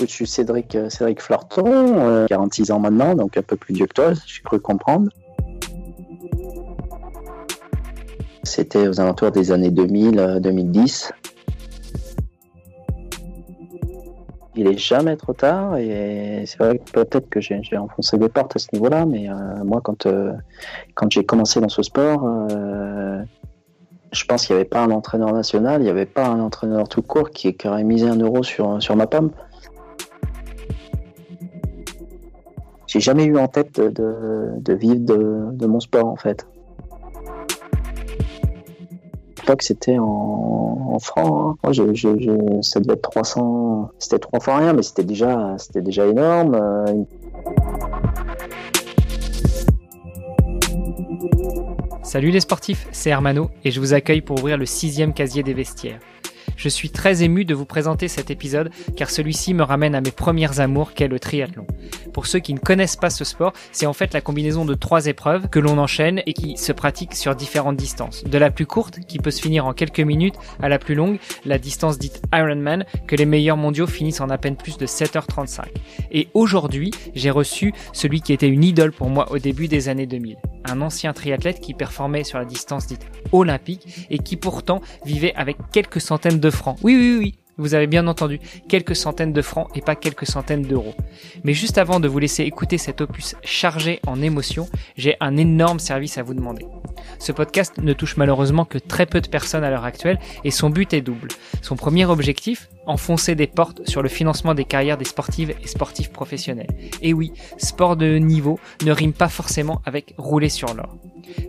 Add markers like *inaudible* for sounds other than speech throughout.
je suis Cédric, euh, Cédric Fleurton, 46 ans maintenant, donc un peu plus vieux que toi, j'ai cru comprendre. C'était aux alentours des années 2000-2010. il est jamais trop tard et c'est vrai que peut-être que j'ai enfoncé des portes à ce niveau-là, mais moi quand quand j'ai commencé dans ce sport, je pense qu'il n'y avait pas un entraîneur national, il n'y avait pas un entraîneur tout court qui, aurait misé un euro sur, sur ma pomme. J'ai jamais eu en tête de, vivre de, mon sport en fait. À l'époque c'était en, francs. Hein. Moi, ça devait être 300. C'était trois fois rien, mais c'était déjà, c'était déjà énorme. Euh, Salut les sportifs, c'est Hermano et je vous accueille pour ouvrir le sixième casier des vestiaires. Je suis très ému de vous présenter cet épisode car celui-ci me ramène à mes premières amours qu'est le triathlon. Pour ceux qui ne connaissent pas ce sport, c'est en fait la combinaison de trois épreuves que l'on enchaîne et qui se pratiquent sur différentes distances. De la plus courte, qui peut se finir en quelques minutes, à la plus longue, la distance dite Ironman, que les meilleurs mondiaux finissent en à peine plus de 7h35. Et aujourd'hui, j'ai reçu celui qui était une idole pour moi au début des années 2000. Un ancien triathlète qui performait sur la distance dite olympique et qui pourtant vivait avec quelques centaines de francs. Oui, oui, oui. Vous avez bien entendu, quelques centaines de francs et pas quelques centaines d'euros. Mais juste avant de vous laisser écouter cet opus chargé en émotions, j'ai un énorme service à vous demander. Ce podcast ne touche malheureusement que très peu de personnes à l'heure actuelle et son but est double. Son premier objectif, enfoncer des portes sur le financement des carrières des sportives et sportifs professionnels. Et oui, sport de niveau ne rime pas forcément avec rouler sur l'or.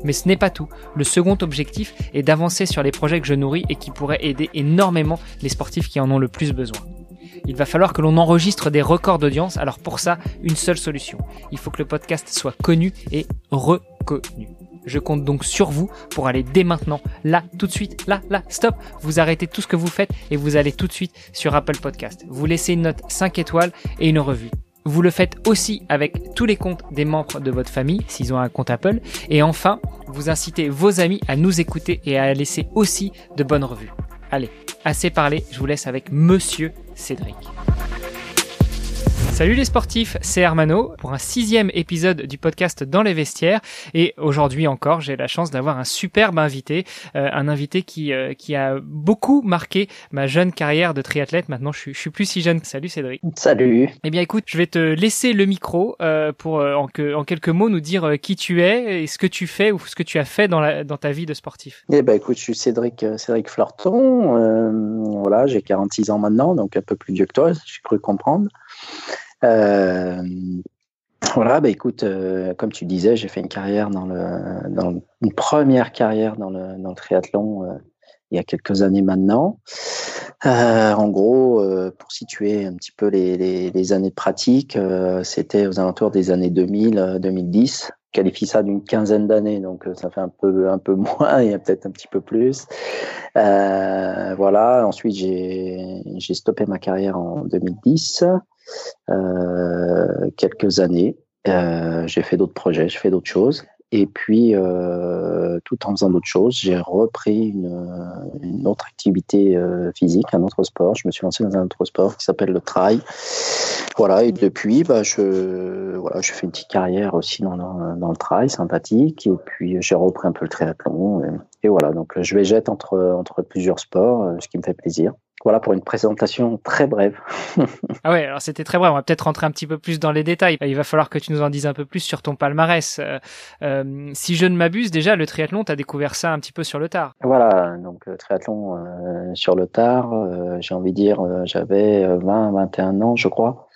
Mais ce n'est pas tout. Le second objectif est d'avancer sur les projets que je nourris et qui pourraient aider énormément les sportifs qui en ont le plus besoin. Il va falloir que l'on enregistre des records d'audience, alors pour ça, une seule solution. Il faut que le podcast soit connu et reconnu. Je compte donc sur vous pour aller dès maintenant, là, tout de suite, là, là, stop. Vous arrêtez tout ce que vous faites et vous allez tout de suite sur Apple Podcast. Vous laissez une note 5 étoiles et une revue. Vous le faites aussi avec tous les comptes des membres de votre famille, s'ils ont un compte Apple. Et enfin, vous incitez vos amis à nous écouter et à laisser aussi de bonnes revues. Allez, assez parlé, je vous laisse avec Monsieur Cédric. Salut les sportifs, c'est Hermano pour un sixième épisode du podcast Dans les vestiaires. Et aujourd'hui encore, j'ai la chance d'avoir un superbe invité, euh, un invité qui euh, qui a beaucoup marqué ma jeune carrière de triathlète. Maintenant, je suis, je suis plus si jeune. Salut Cédric. Salut. Eh bien, écoute, je vais te laisser le micro euh, pour en, que, en quelques mots nous dire qui tu es et ce que tu fais ou ce que tu as fait dans la dans ta vie de sportif. Eh ben, écoute, je suis Cédric Cédric Fleurton. voilà, j'ai 46 ans maintenant, donc un peu plus vieux que toi. J'ai cru comprendre. Euh, voilà, bah écoute, euh, comme tu disais, j'ai fait une carrière dans le, dans une première carrière dans le, dans le triathlon euh, il y a quelques années maintenant. en gros, pour situer un petit peu les, les, les années de pratique, c'était aux alentours des années 2000-2010 qualifie ça d'une quinzaine d'années, donc ça fait un peu un peu *laughs* moins et peut-être un petit peu plus. Euh, voilà. Ensuite, j'ai j'ai stoppé ma carrière en 2010. Euh, quelques années. Euh, j'ai fait d'autres projets, j'ai fait d'autres choses. Et puis, euh, tout en faisant d'autres choses, j'ai repris une, une, autre activité euh, physique, un autre sport. Je me suis lancé dans un autre sport qui s'appelle le trail. Voilà, et depuis, bah, je, voilà, je fais une petite carrière aussi dans, dans, dans le trail, sympathique. Et puis, j'ai repris un peu le triathlon. Et, et, voilà, donc je vais jeter entre, entre plusieurs sports, ce qui me fait plaisir. Voilà pour une présentation très brève. *laughs* ah ouais, alors c'était très bref. On va peut-être rentrer un petit peu plus dans les détails. Il va falloir que tu nous en dises un peu plus sur ton palmarès. Euh, euh, si je ne m'abuse, déjà, le triathlon, tu as découvert ça un petit peu sur le tard. Voilà, donc le triathlon euh, sur le tard, j'ai envie de dire, j'avais 20, 21 ans, je crois.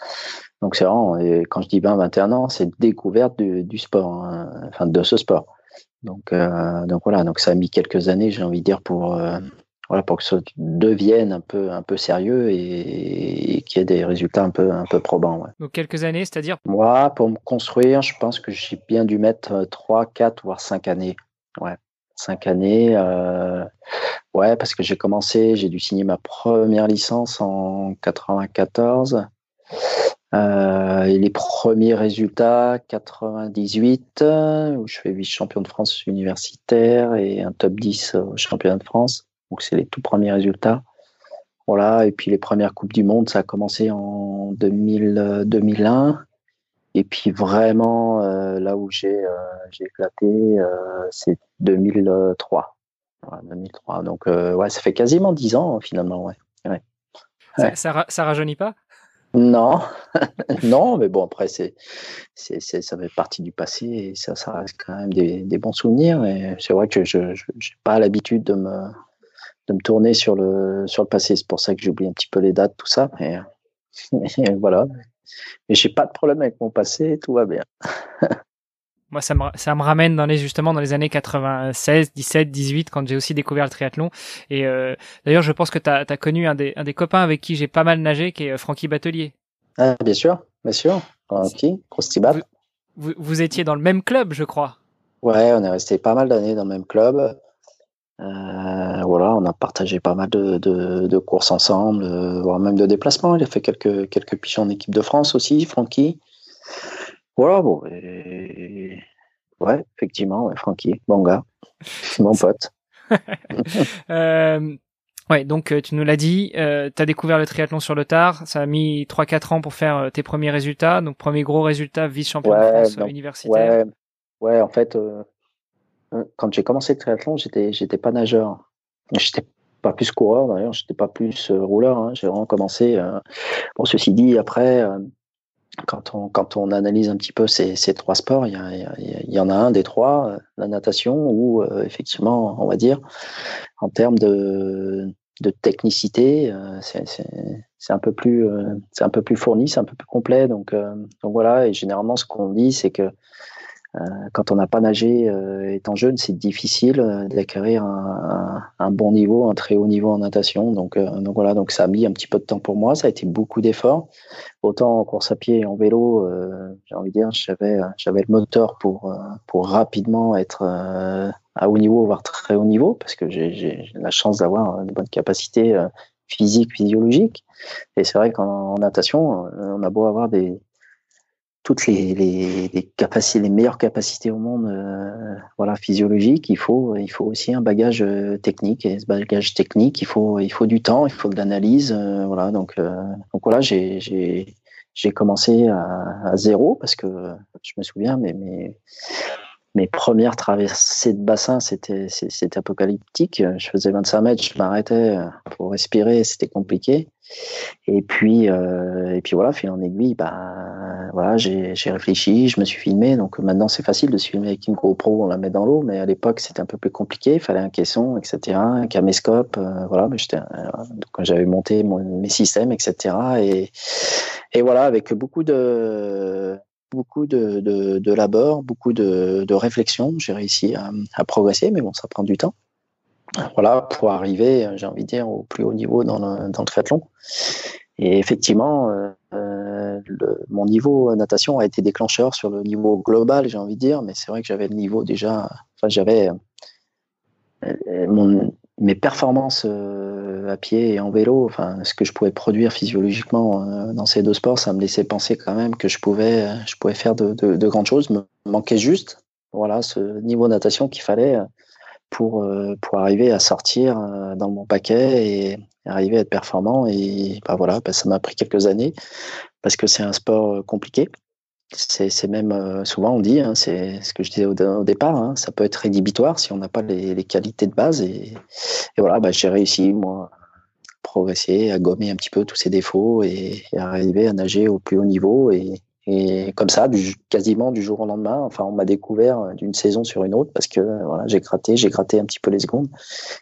Donc c'est vraiment, et quand je dis 20, 21 ans, c'est découverte du, du sport, hein, enfin de ce sport. Donc, donc voilà, donc ça a mis quelques années, j'ai envie de dire, pour voilà, pour que ça devienne un peu, un peu sérieux et, qu'il y ait des résultats un peu, un peu probants. Donc quelques années, c'est-à-dire? Moi, pour me construire, je pense que j'ai bien dû mettre 3, 4, voire 5 années. Ouais, 5 années. Euh, ouais, parce que j'ai commencé, j'ai dû signer ma première licence en 94. Euh, et les premiers résultats, 98, où je fais vice-champion de France universitaire et un top 10 au championnat de France. Donc c'est les tout premiers résultats. voilà, et puis les premières Coupes du Monde, ça a commencé en 2000, 2001. Et puis vraiment, là où j'ai éclaté, c'est 2003. 2003. Donc, ouais, ça fait quasiment 10 ans finalement. Ouais. ouais. Ça, ça, rajeunit pas? Non, *laughs* non, mais bon, après, c'est, c'est, ça fait partie du passé et ça, ça reste quand même des, des bons souvenirs. Et c'est vrai que je n'ai pas l'habitude de me, de me tourner sur le, sur le passé. C'est pour ça que j'oublie un petit peu les dates, tout ça. Mais, mais *laughs* voilà. Mais j'ai pas de problème avec mon passé, tout va bien. Moi, ça me, ça me ramène dans les, justement dans les années 96, 17, 18, quand j'ai aussi découvert le triathlon. Et euh, d'ailleurs, je pense que tu as, connu un des, un des copains avec qui j'ai pas mal nagé, qui est euh, Francky Batelier. Ah, bien sûr, bien sûr. Francky, vous, vous, vous, étiez dans le même club, je crois. Ouais, on est resté pas mal d'années dans le même club. Euh, voilà, on a partagé pas mal de, de, de courses ensemble, euh, voire même de déplacements. Il a fait quelques, quelques pigeons en équipe de France aussi, Francky. Voilà, bon. Ouais, effectivement, ouais, Francky, bon gars, mon pote. *laughs* euh, ouais, donc euh, tu nous l'as dit, tu as découvert le triathlon sur le tard, ça a mis 3-4 ans pour faire tes premiers résultats, donc premier gros résultat, vice-champion de France universitaire. Ouais, ouais, en fait, quand j'ai commencé le triathlon, j'étais j'étais pas nageur. J'étais pas plus coureur d'ailleurs, j'étais pas plus rouleur. Hein. J'ai vraiment commencé. bon, ceci dit, après, quand on, quand on analyse un petit peu ces, ces trois sports, il y, en a un des trois, euh, la natation, où euh, effectivement, on va dire, en termes de, de technicité, euh, c'est un peu plus, c'est un peu plus fourni, c'est un peu plus complet. Donc, donc voilà. Et généralement, ce qu'on dit, c'est que euh, quand on n'a pas nagé euh, étant jeune, c'est difficile euh, d'acquérir un, bon niveau, un très haut niveau en natation. Donc, voilà, donc ça a mis un petit peu de temps pour moi. Ça a été beaucoup d'efforts. Autant en course à pied et en vélo, j'ai envie de dire, j'avais le moteur pour rapidement être à haut niveau, voire très haut niveau, parce que j'ai la chance d'avoir une bonne capacité physique, physiologique. Et c'est vrai qu'en natation, on a beau avoir des, toutes les, les, les, capacités, les meilleures capacités au monde, euh, voilà, physiologiques. Il faut, il faut aussi un bagage euh, technique. Et ce bagage technique, il faut, il faut du temps, il faut de l'analyse, euh, voilà. Donc, donc voilà, j'ai, commencé à, à, zéro parce que je me souviens, mais mes, mes premières traversées de bassin, c'était, c'était apocalyptique. Je faisais 25 mètres, je m'arrêtais pour respirer, c'était compliqué. Et puis, euh, et puis voilà, fil en aiguille, bah, voilà, j'ai réfléchi, je me suis filmé. Donc maintenant, c'est facile de se filmer avec une GoPro, on la met dans l'eau, mais à l'époque, c'était un peu plus compliqué. Il fallait un caisson, etc., un caméscope, euh, voilà. Mais j'étais, euh, j'avais monté mes systèmes, etc. Et, et voilà, avec beaucoup de beaucoup de, de, de labeur, beaucoup de, de réflexion, j'ai réussi à, à progresser, mais bon, ça prend du temps voilà, pour arriver, j'ai envie de dire, au plus haut niveau dans le, dans le triathlon. Et effectivement, euh, euh le, mon niveau natation a été déclencheur sur le niveau global, j'ai envie de dire, mais c'est vrai que j'avais le niveau déjà, enfin j'avais euh, mon, mes performances euh, à pied et en vélo, enfin ce que je pouvais produire physiologiquement dans ces deux sports, ça me laissait penser quand même que je pouvais, je pouvais faire de, de, de grandes choses. Me manquait juste, voilà, ce niveau natation qu'il fallait pour, euh, pour arriver à sortir euh, dans mon paquet et arriver à être performant. Et bah voilà, bah ça m'a pris quelques années parce que c'est un sport euh, compliqué. C'est même souvent on dit, hein, c'est ce que je disais au, départ, hein, ça peut être rédhibitoire si on n'a pas les, les, qualités de base. Et, voilà, bah, j'ai réussi moi à progresser, à gommer un petit peu tous ces défauts et, et, à arriver à nager au plus haut niveau et, et comme ça, du, quasiment du jour au lendemain, enfin, on m'a découvert euh, d'une saison sur une autre parce que voilà, j'ai gratté, j'ai gratté un petit peu les secondes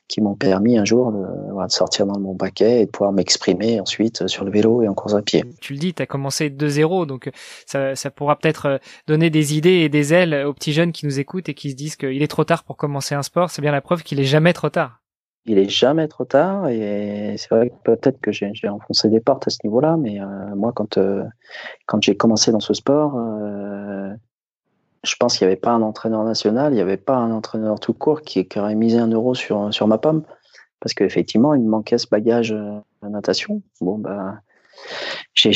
qui m'ont permis un jour de, voilà, de, sortir dans mon paquet et de pouvoir m'exprimer ensuite sur le vélo et en course à pied. Tu le dis, tu as commencé de zéro, donc ça, ça pourra peut-être euh, donner des idées et des ailes aux petits jeunes qui nous écoutent et qui se disent qu'il est trop tard pour commencer un sport. C'est bien la preuve qu'il est jamais trop tard il est jamais trop tard et c'est vrai que peut-être que j'ai enfoncé des portes à ce niveau-là, mais euh, moi quand euh, quand j'ai commencé dans ce sport, euh, je pense qu'il n'y avait pas un entraîneur national, il n'y avait pas un entraîneur tout court qui, qui, aurait misé un euro sur sur ma pomme parce qu'effectivement il me manquait ce bagage de natation. Bon bah j'ai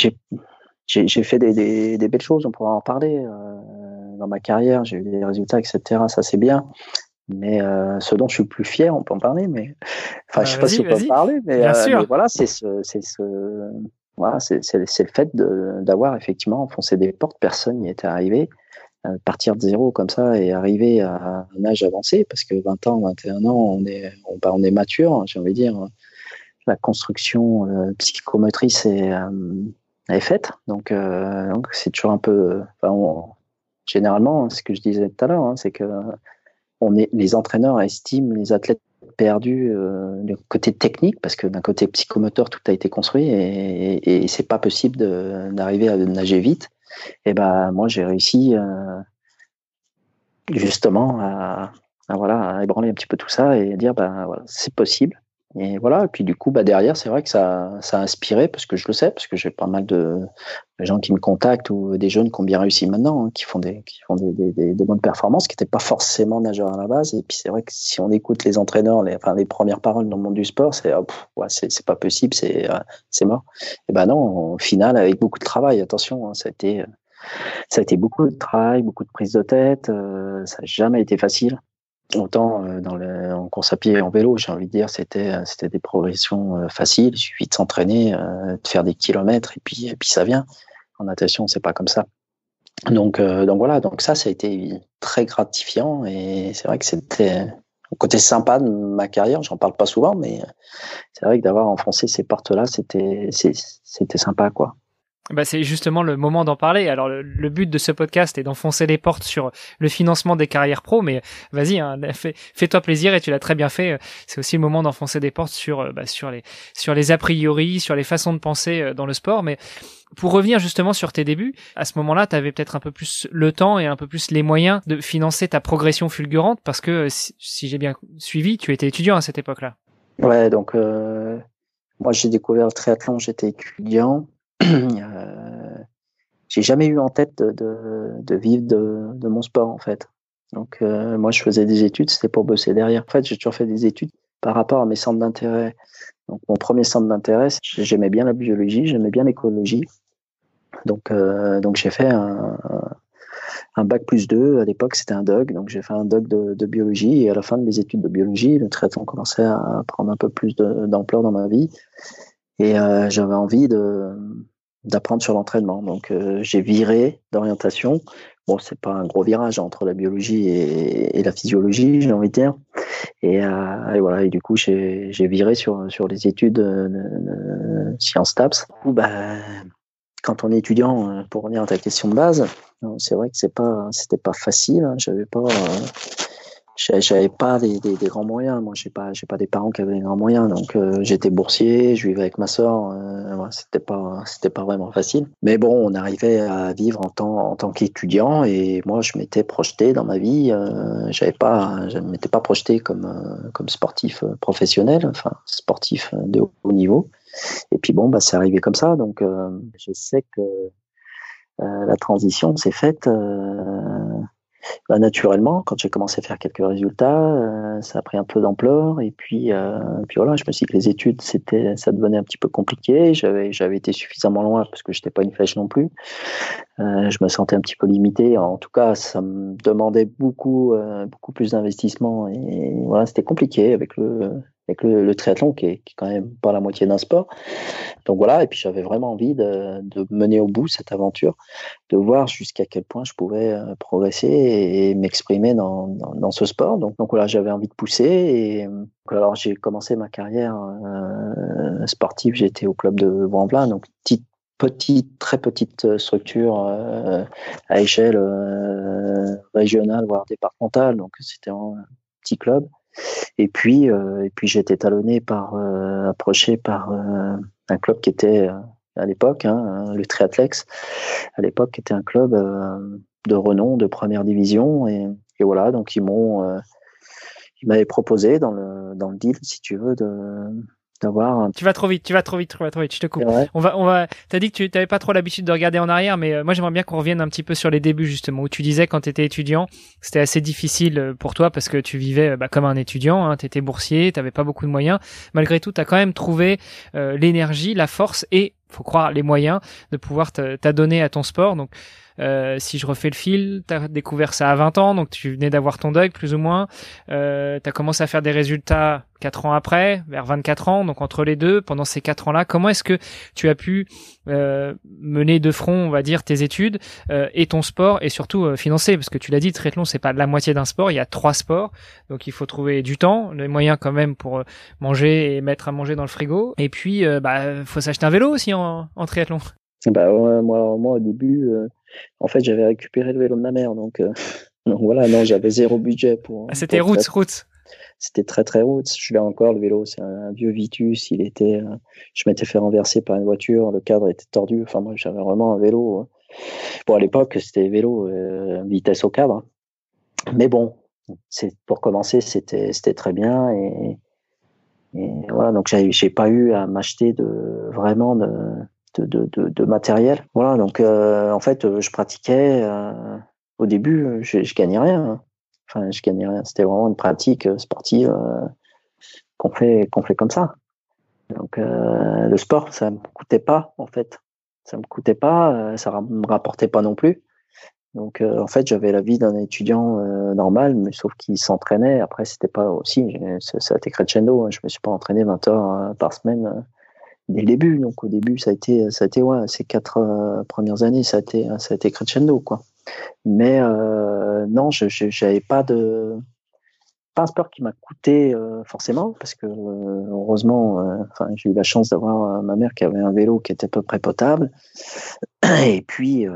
fait des, des, des, belles choses, on pourra en parler dans ma carrière, j'ai eu des résultats, etc. Ça c'est bien. Mais ce dont je suis le plus fier, on peut en parler, mais enfin, bah, je sais pas si on peut en parler, mais, mais voilà, c'est ce, c'est ce, voilà, c'est le fait d'avoir effectivement enfoncé des portes, personne n'y était arrivé. Euh, partir de zéro comme ça et arriver à un âge avancé, parce que 20 ans, 21 ans, on est, on, bah, on est mature, j'ai envie de dire. La construction euh, psychomotrice est, euh, est faite, donc donc c'est toujours un peu. Enfin, généralement, ce que je disais tout à l'heure, hein, c'est que les entraîneurs estiment les athlètes perdus euh, du côté technique parce que d'un côté psychomoteur tout a été construit et, et, c'est pas possible d'arriver à nager vite. Et ben moi j'ai réussi euh, justement à, voilà à ébranler un petit peu tout ça et dire ben voilà c'est possible et voilà et puis du coup bah derrière c'est vrai que ça ça a inspiré parce que je le sais parce que j'ai pas mal de, gens qui me contactent ou des jeunes qui ont bien réussi maintenant hein, qui font des qui font des, des, des bonnes performances qui n'étaient pas forcément nageurs à la base et puis c'est vrai que si on écoute les entraîneurs les enfin les premières paroles dans le monde du sport c'est oh, ouais, c'est pas possible c'est euh, c'est mort et ben non au final avec beaucoup de travail attention hein, ça a été ça a été beaucoup de travail, beaucoup de prise de tête. Euh, ça n'a jamais été facile. Autant euh, dans le, en course à pied et en vélo, j'ai envie de dire, c'était c'était des progressions euh, faciles. Il suffit de s'entraîner, de faire des kilomètres et puis et puis ça vient. En natation, c'est pas comme ça. Donc donc voilà, donc ça, ça a été très gratifiant et c'est vrai que c'était un côté sympa de ma carrière. J'en parle pas souvent, mais c'est vrai que d'avoir enfoncé ces portes-là, c'était c'était sympa quoi. Bah, c'est justement le moment d'en parler. Alors le, but de ce podcast est d'enfoncer les portes sur le financement des carrières pro, mais vas-y, hein, *laughs* fais-toi plaisir et tu l'as très bien fait. C'est aussi le moment d'enfoncer des portes sur euh, bah, sur les sur les a priori, sur les façons de penser euh, dans le sport. Mais pour revenir justement sur tes débuts, à ce moment-là, tu avais peut-être un peu plus le temps et un peu plus les moyens de financer ta progression fulgurante, parce que si, j'ai bien suivi, tu étais étudiant à cette époque-là. Ouais, donc euh, moi j'ai découvert le triathlon, j'étais étudiant. Euh, j'ai jamais eu en tête de, vivre de, mon sport en fait. Donc euh, moi je faisais des études, c'était pour bosser derrière. En fait j'ai toujours fait des études par rapport à mes centres d'intérêt. Donc mon premier centre d'intérêt, j'aimais bien la biologie, j'aimais bien l'écologie. Donc euh, donc j'ai fait un, bac plus 2. À l'époque, c'était un doc. Donc, j'ai fait un doc de, biologie. Et à la fin de mes études de biologie, le traitement commençait à prendre un peu plus d'ampleur dans ma vie. Et j'avais envie de, d'apprendre sur l'entraînement. Donc euh, j'ai viré d'orientation. Bon, c'est pas un gros virage entre la biologie et, la physiologie, j'ai envie de dire. Et, euh, et voilà. Et du coup, j'ai viré sur sur les études de, sciences TAPS. Où, bah, quand on est étudiant, euh, pour revenir à ta question de base, c'est vrai que c'est pas c'était pas facile. Hein. J'avais pas j'avais pas des, des, des, grands moyens. Moi, j'ai pas, j'ai pas des parents qui avaient des grands moyens. Donc, euh, j'étais boursier, je vivais avec ma sœur. Euh, c'était pas, c'était pas vraiment facile. Mais bon, on arrivait à vivre en tant, en tant qu'étudiant. Et moi, je m'étais projeté dans ma vie. Euh, j'avais pas, je m'étais pas projeté comme, euh, comme sportif professionnel, enfin sportif de haut niveau. Et puis bon, bah, c'est arrivé comme ça. Donc, je sais que la transition s'est faite bah, naturellement, quand j'ai commencé à faire quelques résultats, euh, ça a pris un peu d'ampleur. Et puis, euh, puis voilà, je me suis dit que les études, c'était, ça devenait un petit peu compliqué. J'avais, j'avais été suffisamment loin parce que j'étais pas une flèche non plus. Euh, je me sentais un petit peu limité. En tout cas, ça me demandait beaucoup, euh, beaucoup plus d'investissement. Et voilà, c'était compliqué avec le, avec le, triathlon qui est, qui est, quand même pas la moitié d'un sport. Donc voilà, et puis j'avais vraiment envie de, de, mener au bout cette aventure, de voir jusqu'à quel point je pouvais euh, progresser et m'exprimer dans, dans, dans, ce sport. Donc, donc voilà, j'avais envie de pousser. Et alors j'ai commencé ma carrière euh, sportive, j'étais au club de Vanvelin, donc petite, petite, très petite structure euh, à échelle euh, régionale, voire départementale. Donc c'était un petit club. Et puis, euh, et puis j'ai été talonné par, euh, approché par euh, un club qui était à l'époque, hein, le Triathlex, à l'époque, qui était un club de renom, de première division. Et, et voilà, donc ils m'ont, ils m'avaient proposé dans le, dans le deal, si tu veux, de, tu vas trop vite, tu vas trop vite, tu vas trop vite. Je te coupe. On va, on va. T'as dit que tu n'avais pas trop l'habitude de regarder en arrière, mais euh, moi j'aimerais bien qu'on revienne un petit peu sur les débuts justement où tu disais quand tu étais étudiant, c'était assez difficile euh, pour toi parce que tu vivais euh, bah, comme un étudiant, hein, tu étais boursier, t'avais pas beaucoup de moyens. Malgré tout, tu as quand même trouvé l'énergie, la force et faut croire, les moyens de pouvoir t'adonner à ton sport. Donc, euh, si je refais le fil, tu as découvert ça à 20 ans, donc tu venais d'avoir ton deuil plus ou moins. Euh, tu as commencé à faire des résultats 4 ans après, vers 24 ans, donc entre les deux, pendant ces 4 ans-là, comment est-ce que tu as pu euh, mener de front, on va dire, tes études et ton sport, et surtout financer, parce que tu l'as dit, triathlon, c'est pas la moitié d'un sport, il y a trois sports, donc il faut trouver du temps, les moyens quand même pour manger et mettre à manger dans le frigo, et puis bah faut s'acheter un vélo aussi en, en triathlon. Bah moi, moi au début, en fait, j'avais récupéré le vélo de ma mère, donc, euh, *laughs* donc voilà, non, j'avais zéro budget pour. Ah, c'était route, route. C'était très très route. Je l'ai encore le vélo, c'est un, vieux Vitus. Il était, euh, je m'étais fait renverser par une voiture, le cadre était tordu. Enfin moi, j'avais vraiment un vélo. Hein. Bon à l'époque, c'était vélo euh, vitesse au cadre. Mais bon, c'est pour commencer, c'était c'était très bien et, et voilà. Donc j'ai pas eu à m'acheter de vraiment de de, de, de, matériel. Voilà, donc euh, en fait, je pratiquais. Euh, au début, je, gagnais rien. Enfin, je gagnais rien. C'était vraiment une pratique sportive euh, qu'on fait, qu'on fait comme ça. Donc le sport, ça me coûtait pas en fait. Ça me coûtait pas, ça me rapportait pas non plus. Donc en fait, j'avais la vie d'un étudiant normal, mais sauf qu'il s'entraînait. Après, c'était pas aussi, ça, a été crescendo. Hein. Je me suis pas entraîné 20 heures par semaine dès le début. Donc au début, ça a été, ça a été ouais, ces quatre euh, premières années, ça a été, ça a été crescendo quoi. Mais euh, non, je j'avais pas de pas un sport qui m'a coûté euh, forcément parce que heureusement, enfin j'ai eu la chance d'avoir ma mère qui avait un vélo qui était à peu près potable. Et puis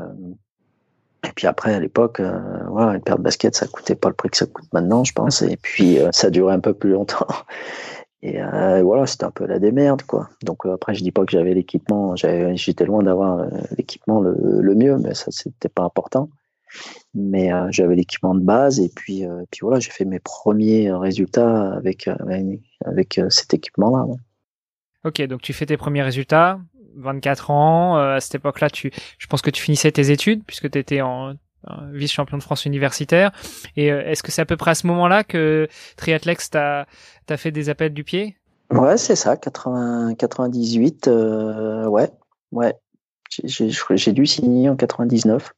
et puis après, à l'époque, voilà, une paire de baskets, ça coûtait pas le prix que ça coûte maintenant, je pense. Et puis, ça durait un peu plus longtemps. *laughs* Et euh, voilà, c'était un peu la démerde, quoi. Donc euh, après, je dis pas que j'avais l'équipement, j'étais loin d'avoir euh, l'équipement le, mieux, mais ça c'était pas important. Mais euh, j'avais l'équipement de base et puis puis voilà, j'ai fait mes premiers résultats avec avec cet équipement-là. Ok, donc tu fais tes premiers résultats, 24 ans. à cette époque-là, tu, je pense que tu finissais tes études puisque tu étais en vice-champion de France universitaire. Et euh, est-ce que c'est à peu près à ce moment-là que Triathlex t'a fait des appels du pied? Ouais, c'est ça, 80, 98, euh, ouais, ouais. J'ai dû signer en 99,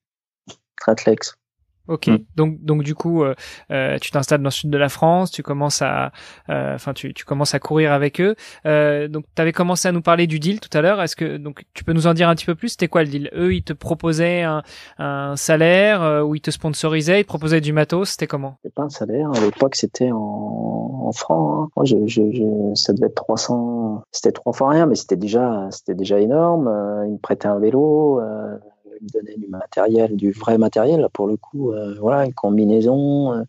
Triathlex. Ok, mm. donc donc du coup, euh, euh, tu t'installes dans le sud de la France, tu commences à, euh, enfin tu, tu commences à courir avec eux. donc tu avais commencé à nous parler du deal tout à l'heure. Est-ce que donc tu peux nous en dire un petit peu plus? C'était quoi le deal? Eux, ils te proposaient un, un salaire ou ils te sponsorisaient, ils te proposaient du matos. C'était comment? C'était pas un salaire. À l'époque, c'était en, en francs. Hein. je, je, je, ça devait être 300. C'était trois fois rien, mais c'était déjà c'était déjà énorme. ils me prêtaient un vélo me donner du matériel, du vrai matériel, pour le coup, euh, voilà, une combinaison euh,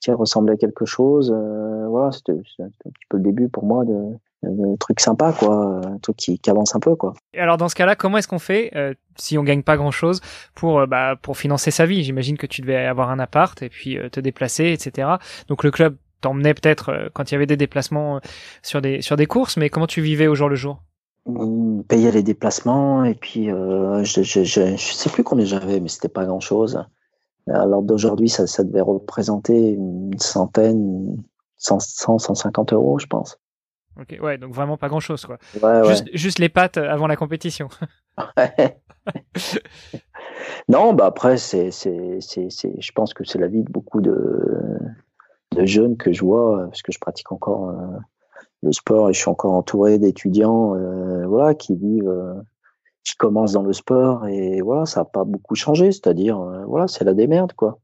qui ressemblait à quelque chose. Euh, voilà, c'était un petit peu le début pour moi de, de truc sympa, quoi, un truc qui, avance un peu, quoi. Alors dans ce cas-là, comment est-ce qu'on fait si on gagne pas grand-chose pour bah, pour financer sa vie? J'imagine que tu devais avoir un appart et puis te déplacer, etc. Donc le club t'emmenait peut-être quand il y avait des déplacements sur des sur des courses, mais comment tu vivais au jour le jour? Payer les déplacements et puis euh, je, je, je, sais plus combien j'avais mais c'était pas grand chose alors d'aujourd'hui ça, ça devait représenter une centaine 100, 150 euros je pense. Ok ouais donc vraiment pas grand chose quoi. Ouais, juste, juste, les pattes avant la compétition. *laughs* Non bah après c'est c'est c'est je pense que c'est la vie de beaucoup de de jeunes que je vois parce que je pratique encore euh, le sport et je suis encore entouré d'étudiants euh, voilà qui vivent euh, qui commencent dans le sport et voilà ça n'a pas beaucoup changé. C'est-à-dire euh, voilà c'est la démerde quoi.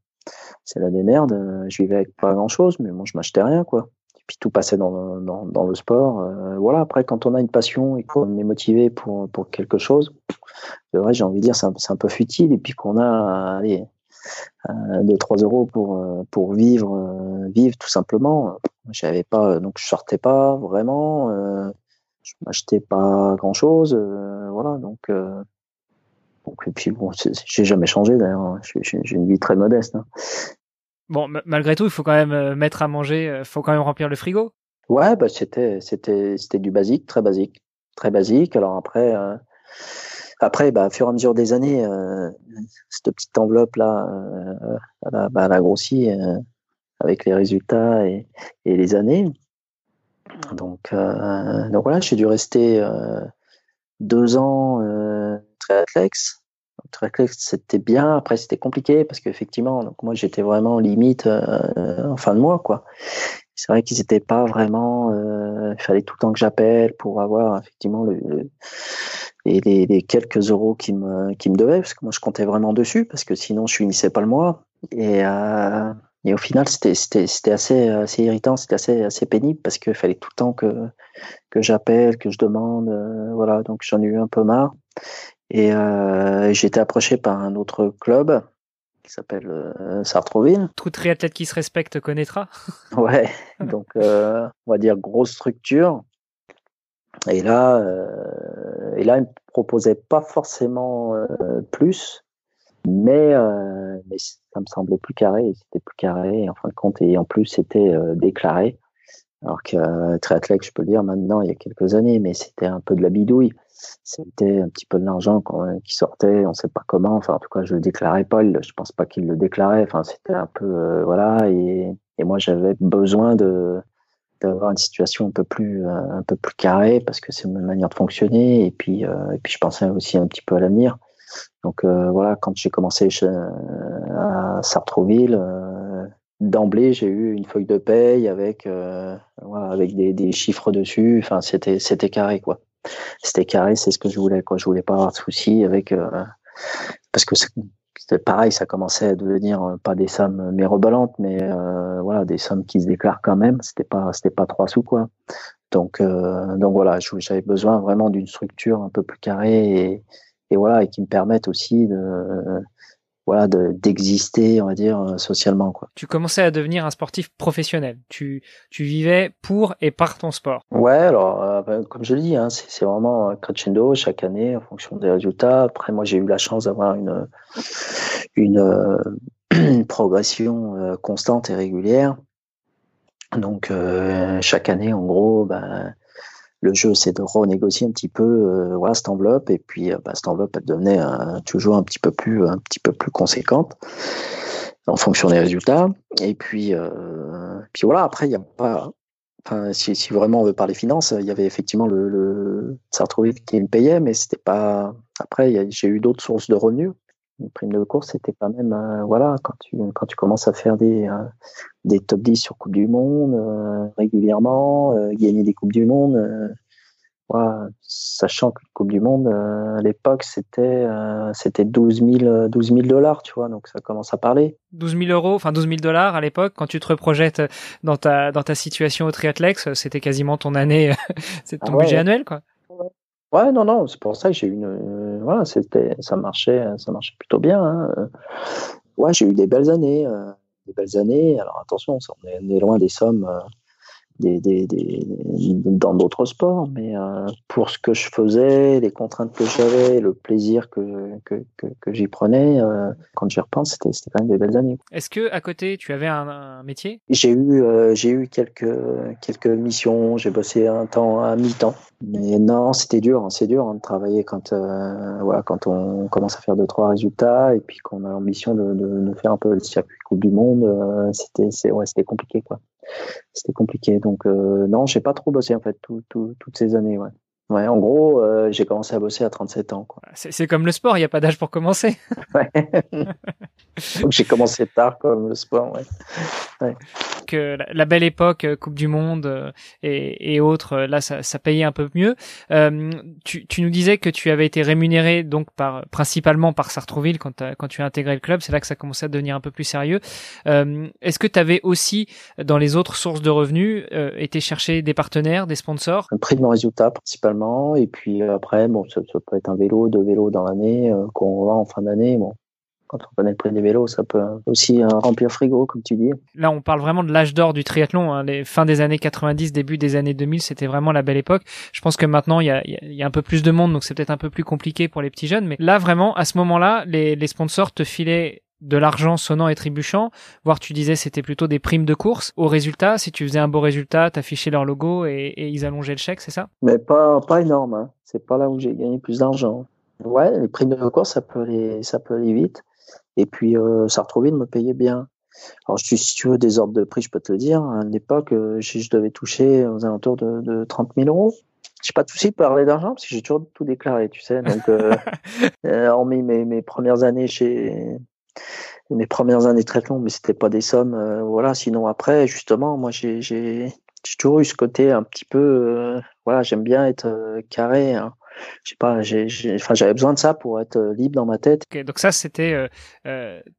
C'est la démerde je vivais avec pas grand chose mais moi je m'achetais rien quoi. Et puis tout passait dans, dans, le sport voilà. Après quand on a une passion et qu'on est motivé pour pour quelque chose c'est vrai j'ai envie de dire c'est un, un, peu futile. Et puis qu'on a de 3 euros pour euh, pour vivre euh, vivre tout simplement j'avais pas donc je sortais pas vraiment je m'achetais pas grand chose voilà donc donc et puis bon j'ai jamais changé d'ailleurs hein. j'ai une vie très modeste hein. bon malgré tout il faut quand même mettre à manger il faut quand même remplir le frigo ouais bah c'était c'était c'était du basique très basique très basique alors après après, bah, au fur et à mesure des années, euh, cette petite enveloppe là, euh, elle, a, bah, a, grossi euh, avec les résultats et, les années. Donc, donc voilà, j'ai dû rester deux ans euh, triathlex. Triathlex, c'était bien. Après, c'était compliqué parce qu'effectivement, moi, j'étais vraiment limite en fin de mois, quoi. C'est vrai qu'ils n'étaient pas vraiment. Euh, il fallait tout le temps que j'appelle pour avoir effectivement le, les, les, quelques euros qui me qui me devaient parce que moi, je comptais vraiment dessus parce que sinon, je finissais pas le mois. Et euh, et au final, c'était c'était c'était assez assez irritant, c'était assez assez pénible parce qu'il fallait tout le temps que que j'appelle, que je demande, euh, voilà. Donc j'en ai eu un peu marre. Et euh, j'ai été approché par un autre club qui s'appelle euh, Sartreville. Tout triathlète qui se respecte connaîtra. *laughs* ouais. Donc euh, on va dire grosse structure. Et là, euh, et là, il me proposait pas forcément euh, plus, mais, euh, mais ça me semblait plus carré. C'était plus carré en fin de compte, et en plus c'était euh, déclaré. Alors que euh, triathlète, je peux le dire maintenant, il y a quelques années, mais c'était un peu de la bidouille. C'était un petit peu de l'argent qui sortait, on ne sait pas comment. Enfin, en tout cas, je le déclarais pas. Je pense pas qu'il le déclarait. Enfin, c'était un peu euh, voilà. Et, moi, j'avais besoin de d'avoir une situation un peu plus euh, un peu plus carrée parce que c'est ma manière de fonctionner. Et puis euh, et puis je pensais aussi un petit peu à l'avenir. Donc euh, voilà, quand j'ai commencé à Sartrouville, d'emblée, j'ai eu une feuille de paye avec voilà, avec des, des chiffres dessus. Enfin, c'était c'était carré quoi c'était carré, c'est ce que je voulais. Quoi. Je voulais pas avoir de soucis avec euh, parce que c'était pareil, ça commençait à devenir euh, pas des sommes mirobolantes, mais euh, voilà, des sommes qui se déclarent quand même. C'était pas c'était pas trois sous quoi. Donc euh, donc voilà, j'avais besoin vraiment d'une structure un peu plus carrée et, et voilà et qui me permette aussi de voilà d'exister on va dire euh, socialement quoi. Tu commençais à devenir un sportif professionnel. Tu tu vivais pour et par ton sport. Ouais alors euh, ben, comme je le dis hein, c'est vraiment crescendo chaque année en fonction des résultats. Après moi j'ai eu la chance d'avoir une une, euh, *clears throat* une progression euh, constante et régulière. Donc chaque année en gros ben le jeu, c'est de renégocier un petit peu euh, cette enveloppe, et puis euh, bah, cette enveloppe, elle devenait euh, toujours un petit peu plus, un petit peu plus conséquente en fonction des résultats. Et puis, puis voilà, après, il n'y a pas. Enfin, si, vraiment on veut parler finances, il y avait effectivement le, le Sartrouville qui me payait, mais c'était pas. Après, j'ai eu d'autres sources de revenus. Une prime de course, c'était quand même, voilà, quand tu, quand tu commences à faire des, des top 10 sur Coupe du Monde euh, régulièrement, euh, gagner des Coupes du Monde. Euh, voilà, sachant que la Coupe du Monde, à l'époque, c'était c'était 12 000, 12 000 dollars, tu vois, donc ça commence à parler. 12 000 euros, enfin 12 000 dollars à l'époque, quand tu te reprojettes dans ta, dans ta situation au triathlex, c'était quasiment ton année, *laughs* c'est ton ah ouais, budget annuel, quoi. Ouais, non, non, c'est pour ça que j'ai eu une, voilà, c'était, ça marchait, ça marchait plutôt bien. Hein. Ouais, j'ai eu des belles années des belles années. Alors attention, on est, loin des sommes euh, des, des, des, dans d'autres sports, mais euh, pour ce que je faisais, les contraintes que j'avais, le plaisir que, que, que, que j'y prenais, euh, quand j'y repense, c'était, c'était quand même des belles années. Est-ce que à côté, tu avais un, un métier? J'ai eu, euh, j'ai eu quelques, quelques missions, j'ai bossé un temps à mi-temps, mais non, c'était dur, hein, c'est dur hein, de travailler quand, euh, voilà, quand on commence à faire deux trois résultats et puis qu'on a l'ambition de, de, de, faire un peu le circuit Coupe du Monde, euh, c'était, c'est, ouais, c'était compliqué quoi c'était compliqué. Donc euh, non, j'ai pas trop bossé en fait tout, tout, toutes ces années. Ouais. Ouais, en gros, euh, j'ai commencé à bosser à 37 ans. C'est comme le sport, il n'y a pas d'âge pour commencer. *laughs* ouais. Donc j'ai commencé tard comme le sport. Ouais. ouais. Que la, la, belle époque, euh, Coupe du Monde euh, et, et, autres, là, ça, ça, payait un peu mieux. Euh, tu, tu, nous disais que tu avais été rémunéré donc par principalement par Sartrouville quand, quand tu as intégré le club. C'est là que ça commençait à devenir un peu plus sérieux. Euh, Est-ce que tu avais aussi, dans les autres sources de revenus, été chercher des partenaires, des sponsors? Un prix de mon résultat principalement et puis après, bon, ça, peut être un vélo, deux vélos dans l'année euh, qu'on vend en fin d'année. Bon, quand on connaît le prix des vélos, ça peut aussi euh, remplir frigo, comme tu dis. Là, on parle vraiment de l'âge d'or du triathlon. Hein. Les des années 90, début des années 2000, c'était vraiment la belle époque. Je pense que maintenant, il y a, il y a un peu plus de monde, donc c'est peut-être un peu plus compliqué pour les petits jeunes. Mais là, vraiment, à ce moment-là, les, les sponsors te filaient de l'argent sonnant et trébuchant, voire tu disais c'était plutôt des primes de course. Au résultat, si tu faisais un beau résultat, t'affichais leur logo et, et, ils allongeaient le chèque, c'est ça? Mais pas pas énorme. Hein. C'est pas là où j'ai gagné plus d'argent. Ouais, les primes de course, ça peut aller, ça peut aller vite. Et puis euh, Sartrouville me payait bien. Alors si tu veux des ordres de prix, je peux te le dire. À l'époque, euh, je, je devais toucher aux alentours de, de 30 000 euros j'ai pas de souci de parler d'argent parce que j'ai toujours tout déclaré, tu sais. Donc, euh, *laughs* euh, hormis mes, mes premières années chez mes premières années très longues, mais c'était pas des sommes, euh, voilà. Sinon après, justement, moi j'ai j'ai toujours eu ce côté un petit peu, euh, voilà, j'aime bien être euh, carré. Hein. Je sais pas, j'ai, enfin, j'avais besoin de ça pour être libre dans ma tête. donc ça, c'était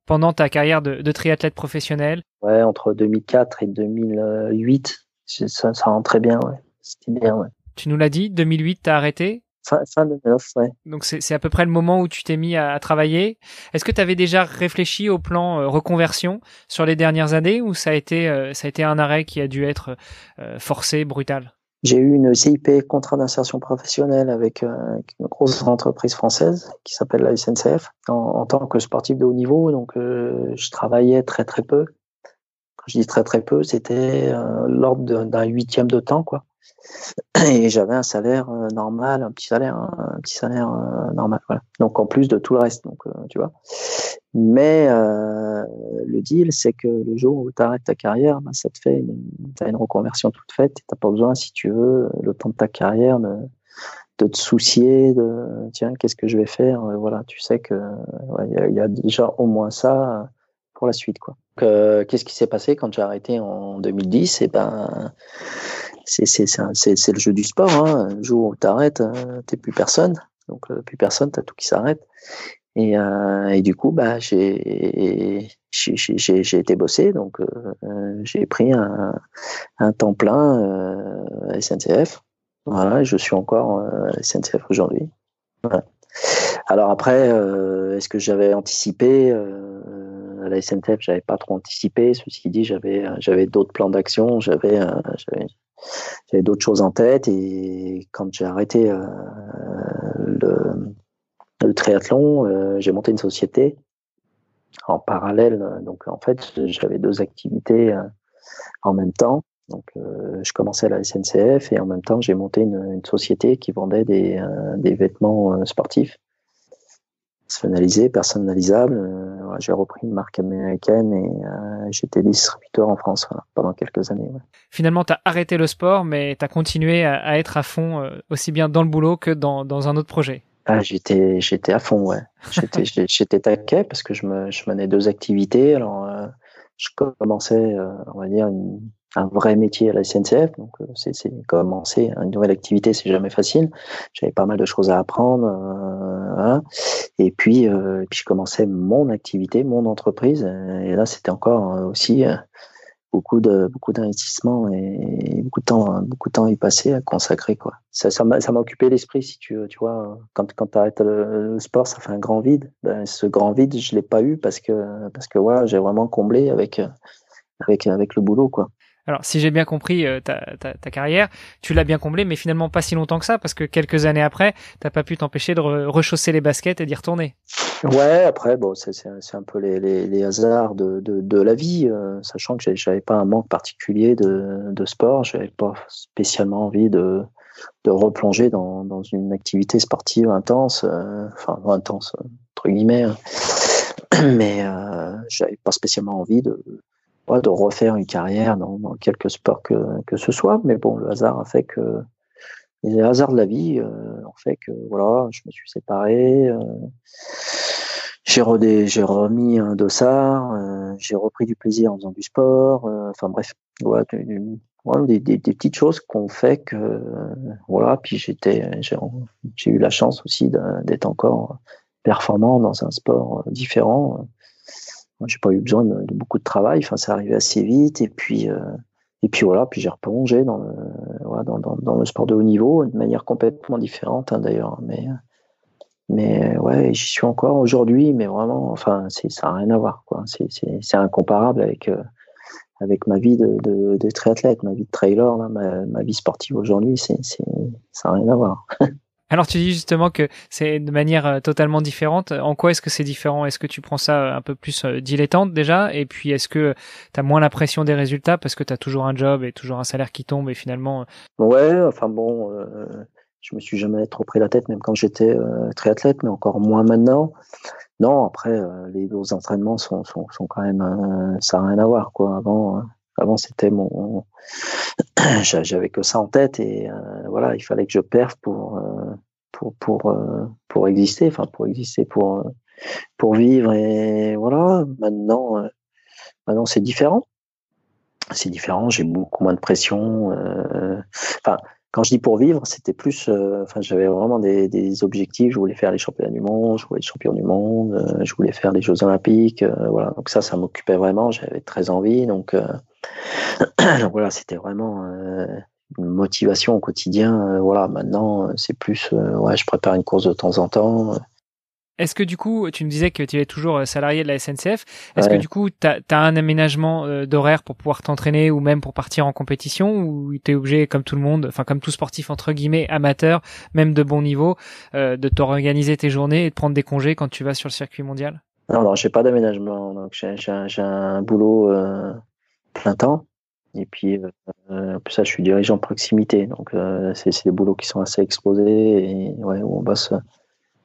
pendant ta carrière de, de triathlète professionnel? Ouais, entre 2004 et 2008, ça, ça rentrait bien, ouais. C'était bien, ouais. Tu nous l'as dit, 2008, tu as arrêté? Fin, fin 2009, ouais. Donc c'est à peu près le moment où tu t'es mis à, travailler. Est-ce que tu avais déjà réfléchi au plan euh, reconversion sur les dernières années ou ça a été euh, ça a été un arrêt qui a dû être euh, forcé, brutal? J'ai eu une CIP contrat d'insertion professionnelle avec une grosse entreprise française qui s'appelle la SNCF en, en, tant que sportif de haut niveau. Donc je travaillais très très peu. Quand je dis très très peu, c'était l'ordre d'un huitième de temps quoi et j'avais un salaire euh, normal, un petit salaire, un, petit salaire euh, normal. Voilà. Donc en plus de tout le reste, donc euh, tu vois. Mais le deal, c'est que le jour où tu arrêtes ta carrière, ben, ça te fait une, une reconversion toute faite. T'as pas besoin, si tu veux, le temps de ta carrière, de, de te soucier de tiens, qu'est-ce que je vais faire. Voilà, tu sais que il y, y, a déjà au moins ça pour la suite, quoi. Qu'est-ce qui s'est passé quand j'ai arrêté en 2010 Et eh ben c'est le jeu du sport. Hein. Le jour où tu arrêtes, euh, t'es plus personne. Donc euh, plus personne, t'as tout qui s'arrête. Et, euh, et, du coup, bah, j'ai été bossé, donc j'ai pris un, un, temps plein euh, SNCF. Voilà, je suis encore SNCF aujourd'hui. Alors après, est-ce que j'avais anticipé à la SNCF J'avais pas trop anticipé. Ceci dit, j'avais j'avais d'autres plans d'action. J'avais j'avais d'autres choses en tête et quand j'ai arrêté euh, le, triathlon, euh, j'ai monté une société en parallèle. Donc en fait, j'avais deux activités euh, en même temps. Donc je commençais à la SNCF et en même temps j'ai monté une, une, société qui vendait des, des vêtements sportifs personnalisés, personnalisables j'ai repris une marque américaine et euh, j'étais distributeur en France pendant quelques années. Finalement, tu as arrêté le sport, mais tu as continué à, être à fond, euh, aussi bien dans le boulot que dans, dans un autre projet. Ah, j'étais, j'étais à fond, ouais. J'étais, *laughs* j'étais taquet parce que je, me, je menais deux activités. Alors, euh, je commençais, on va dire, un vrai métier à la SNCF. Donc, euh, c'est commencer une nouvelle activité, c'est jamais facile. J'avais pas mal de choses à apprendre. Euh, hein. Et puis, euh, puis, je commençais mon activité, mon entreprise. Et là, c'était encore aussi beaucoup de beaucoup d'investissement et beaucoup de temps beaucoup de temps y passer à consacrer quoi. Ça ça m'a occupé l'esprit si tu veux tu vois quand quand tu arrêtes le, sport ça fait un grand vide. Ben, ce grand vide je l'ai pas eu parce que parce que j'ai vraiment comblé avec avec avec le boulot quoi. Alors, si j'ai bien compris euh, ta, ta, carrière, tu l'as bien comblé, mais finalement pas si longtemps que ça, parce que quelques années après, t'as pas pu t'empêcher de rechausser les baskets et d'y retourner. Ouais, après, bon, c'est un peu les, les, les hasards de, de, de, la vie, euh, sachant que j'avais pas un manque particulier de, de sport, j'avais pas spécialement envie de, de replonger dans, dans une activité sportive intense, euh, enfin intense entre guillemets, hein. *clears throat* mais euh, j'avais pas spécialement envie de de refaire une carrière dans, dans quelque sport que, que ce soit. Mais bon, le hasard a fait que les hasards de la vie euh, ont fait que voilà, je me suis séparé. Euh, j'ai remis un dossard, euh, j'ai repris du plaisir en faisant du sport. Euh, enfin bref, voilà, des, des, des, petites choses qu'on fait que voilà. Puis j'étais, j'ai eu la chance aussi d'être encore performant dans un sport différent j'ai pas eu besoin de, beaucoup de travail. Enfin, c'est arrivé assez vite. Et puis, euh, et puis voilà. Puis j'ai replongé dans le, voilà, dans, dans, dans, le sport de haut niveau de manière complètement différente, hein, d'ailleurs. Mais, mais ouais, j'y suis encore aujourd'hui. Mais vraiment, enfin, ça n'a rien à voir. C'est, incomparable avec, euh, avec ma vie de, de, de, triathlète, ma vie de trailer, là, ma, ma vie sportive aujourd'hui. Ça n'a rien à voir. *laughs* Alors tu dis justement que c'est de manière euh, totalement différente. En quoi est-ce que c'est différent? Est-ce que tu prends ça euh, un peu plus euh, dilettante déjà? Et puis est-ce que tu as moins la pression des résultats parce que tu as toujours un job et toujours un salaire qui tombe et finalement... Ouais, enfin bon, je me suis jamais trop pris la tête même quand j'étais triathlète, mais encore moins maintenant. Non, après, les, entraînements sont, sont, sont, quand même... ça n'a rien à voir. quoi. Avant, Avant, c'était mon, *clears throat* j'avais que ça en tête et voilà, il fallait que je perfe pour pour pour pour exister, enfin pour exister, pour pour vivre et voilà. Maintenant, maintenant c'est différent. C'est différent. J'ai beaucoup moins de pression. Enfin, quand je dis pour vivre, c'était plus, euh, enfin, j'avais vraiment des, des, objectifs. Je voulais faire les championnats du monde, je voulais être champion du monde, euh, je voulais faire les Jeux olympiques. Euh, voilà, donc ça, ça m'occupait vraiment. J'avais très envie. Donc, donc voilà, c'était vraiment une motivation au quotidien. voilà, maintenant, c'est plus, ouais, je prépare une course de temps en temps. Est-ce que du coup, tu me disais que tu es toujours euh, salarié de la SNCF, est-ce que du coup, tu as, un aménagement euh, d'horaire pour pouvoir t'entraîner ou même pour partir en compétition ou tu es obligé, comme tout le monde, enfin comme tout sportif entre guillemets amateur, même de bon niveau, euh, de t'organiser tes journées et de prendre des congés quand tu vas sur le circuit mondial? Non, non, j'ai pas d'aménagement. Donc j'ai un, boulot plein temps. Et puis, euh, ça, je suis dirigeant proximité. Donc, c'est des boulots qui sont assez exposés et ouais, où on bosse,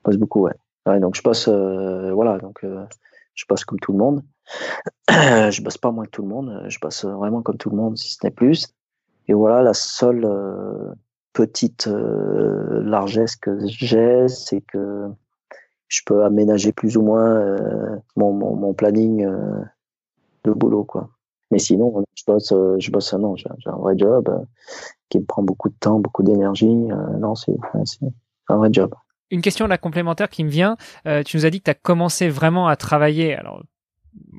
bosse beaucoup. Ouais donc je bosse, euh, voilà, donc euh, je bosse comme tout le monde. *clears throat* je bosse pas moins que tout le monde, je bosse vraiment comme tout le monde, si ce n'est plus. Et voilà, la seule euh, petite largesse que j'ai, c'est que je peux aménager plus ou moins mon, mon, planning de boulot, quoi. Mais sinon, je bosse, je bosse, non, j'ai un vrai job qui me prend beaucoup de temps, beaucoup d'énergie. non, c'est un vrai job une question là complémentaire qui me vient. Euh, tu nous as dit que tu as commencé vraiment à travailler. Alors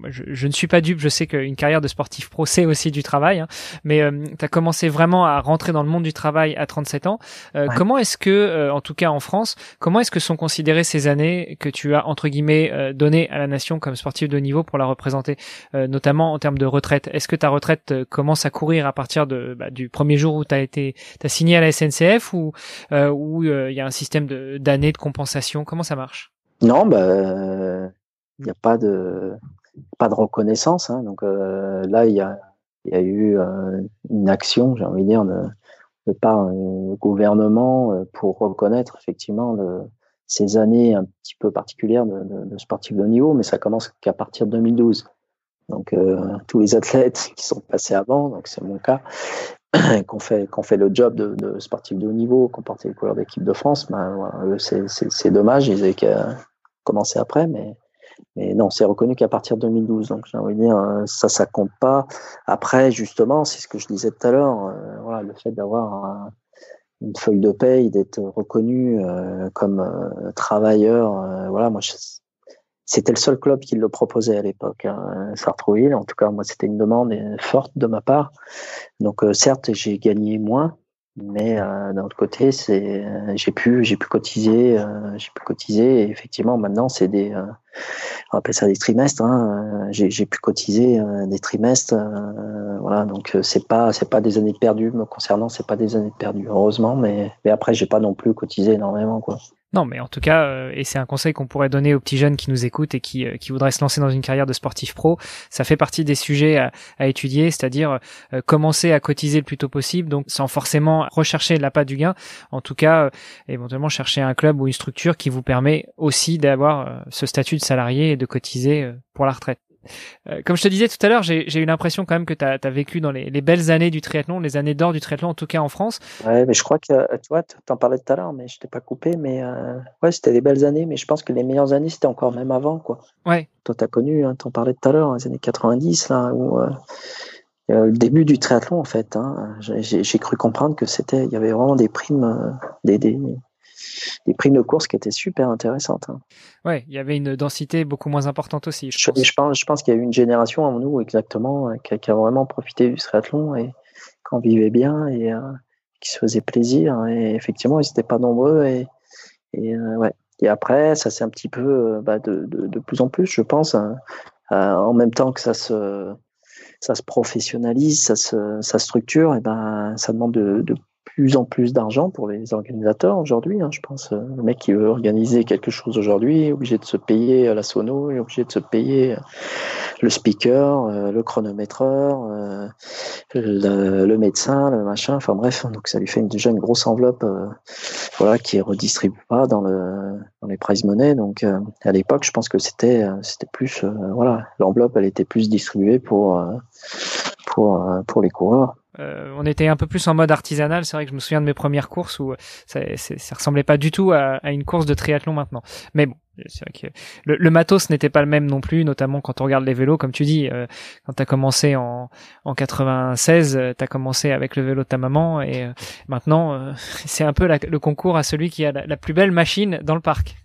je, ne suis pas dupe, je sais qu'une carrière de sportif pro, c'est aussi du travail, hein, mais euh, tu as commencé vraiment à rentrer dans le monde du travail à 37 ans. Euh, comment est-ce que, euh, en tout cas en France, comment est-ce que sont considérées ces années que tu as, entre guillemets, données à la nation comme sportif de niveau pour la représenter, notamment en termes de retraite? Est-ce que ta retraite commence à courir à partir de, bah, du premier jour où tu as, été, as signé à la SNCF ou où il y a un système d'années de, de compensation? Comment ça marche? Non, bah il n'y a pas de pas de reconnaissance. Hein, donc euh, là, il y a, eu euh, une action, j'ai envie de dire, de, de par le gouvernement euh, pour reconnaître effectivement ces années un petit peu particulières de, de, de sportifs de haut niveau, mais ça commence qu'à partir de 2012. Donc tous les athlètes qui sont passés avant, donc c'est mon cas, *coughs* qu'on fait fait le job de, de sportif de haut niveau, qu'on portait les couleurs d'équipe de France, ben, c'est dommage, ils avaient qu'à commencer après, mais mais non, c'est reconnu qu'à partir de 2012. Donc j'ai envie de dire, euh, ça, ça compte pas. Après, justement, c'est ce que je disais tout à l'heure. Euh, voilà, le fait d'avoir une feuille de paye, d'être reconnu euh, comme travailleur. voilà, moi, c'était le seul club qui le proposait à l'époque, hein, Sartrouville. En tout cas, moi, c'était une demande forte de ma part. Donc, certes, j'ai gagné moins, mais d'un autre côté, c'est j'ai pu j'ai pu cotiser, j'ai pu cotiser. Et effectivement, maintenant, c'est des on appelle ça des trimestres. Hein, j'ai pu cotiser des trimestres. voilà, donc c'est pas c'est pas des années perdues me concernant, c'est pas des années perdues, heureusement. Mais mais après, j'ai pas non plus cotisé énormément, quoi. Non, mais en tout cas, euh, et c'est un conseil qu'on pourrait donner aux petits jeunes qui nous écoutent et qui, euh, qui voudraient se lancer dans une carrière de sportif pro, ça fait partie des sujets à, étudier, c'est-à-dire euh, commencer à cotiser le plus tôt possible, donc sans forcément rechercher l'appât du gain, en tout cas, éventuellement chercher un club ou une structure qui vous permet aussi d'avoir ce statut de salarié et de cotiser pour la retraite. Euh, comme je te disais tout à l'heure, j'ai eu l'impression quand même que tu as, vécu dans les, belles années du triathlon, les années d'or du triathlon, en tout cas en France. Ouais, mais je crois que, tu vois, tu en parlais tout à l'heure, mais je t'ai pas coupé, mais euh, ouais, c'était les belles années, mais je pense que les meilleures années, c'était encore même avant, quoi. Ouais. Toi, tu as connu, hein, tu en parlais tout à l'heure, les années 90, là, où euh, le début du triathlon, en fait. Hein, j'ai cru comprendre que c'était, il y avait vraiment des primes, des, des, des primes de course qui étaient super intéressantes. Hein. Ouais, il y avait une densité beaucoup moins importante aussi. Je, pense, je pense, qu'il y a eu une génération en nous exactement euh, qui a, vraiment profité du triathlon et qu'on vivait bien et euh, qui se faisait plaisir. Et effectivement, ils n'étaient pas nombreux et, et euh, ouais. Et après, ça c'est un petit peu bah, de, de, de, plus en plus, je pense, hein. en même temps que ça se ça se professionnalise, ça se ça structure, et ben ça demande de, de plus en plus d'argent pour les organisateurs aujourd'hui. Hein, je pense euh, le mec qui veut organiser quelque chose aujourd'hui est obligé de se payer la sono, est obligé de se payer le speaker, euh, le chronométreur, euh, le, médecin, le machin. Enfin bref, donc ça lui fait une, déjà une grosse enveloppe, voilà, qui est redistribue pas dans le dans les prize money. Donc à l'époque, je pense que c'était c'était plus voilà, l'enveloppe elle était plus distribuée pour pour pour les coureurs. Euh, on était un peu plus en mode artisanal. C'est vrai que je me souviens de mes premières courses où ça, ça ressemblait pas du tout à, une course de triathlon maintenant. Mais bon, c'est vrai que le, matos n'était pas le même non plus, notamment quand on regarde les vélos, comme tu dis. Euh, quand tu as commencé en, en 96, tu as commencé avec le vélo de ta maman et euh, maintenant, *laughs* c'est un peu le concours à celui qui a la, la plus belle machine dans le parc.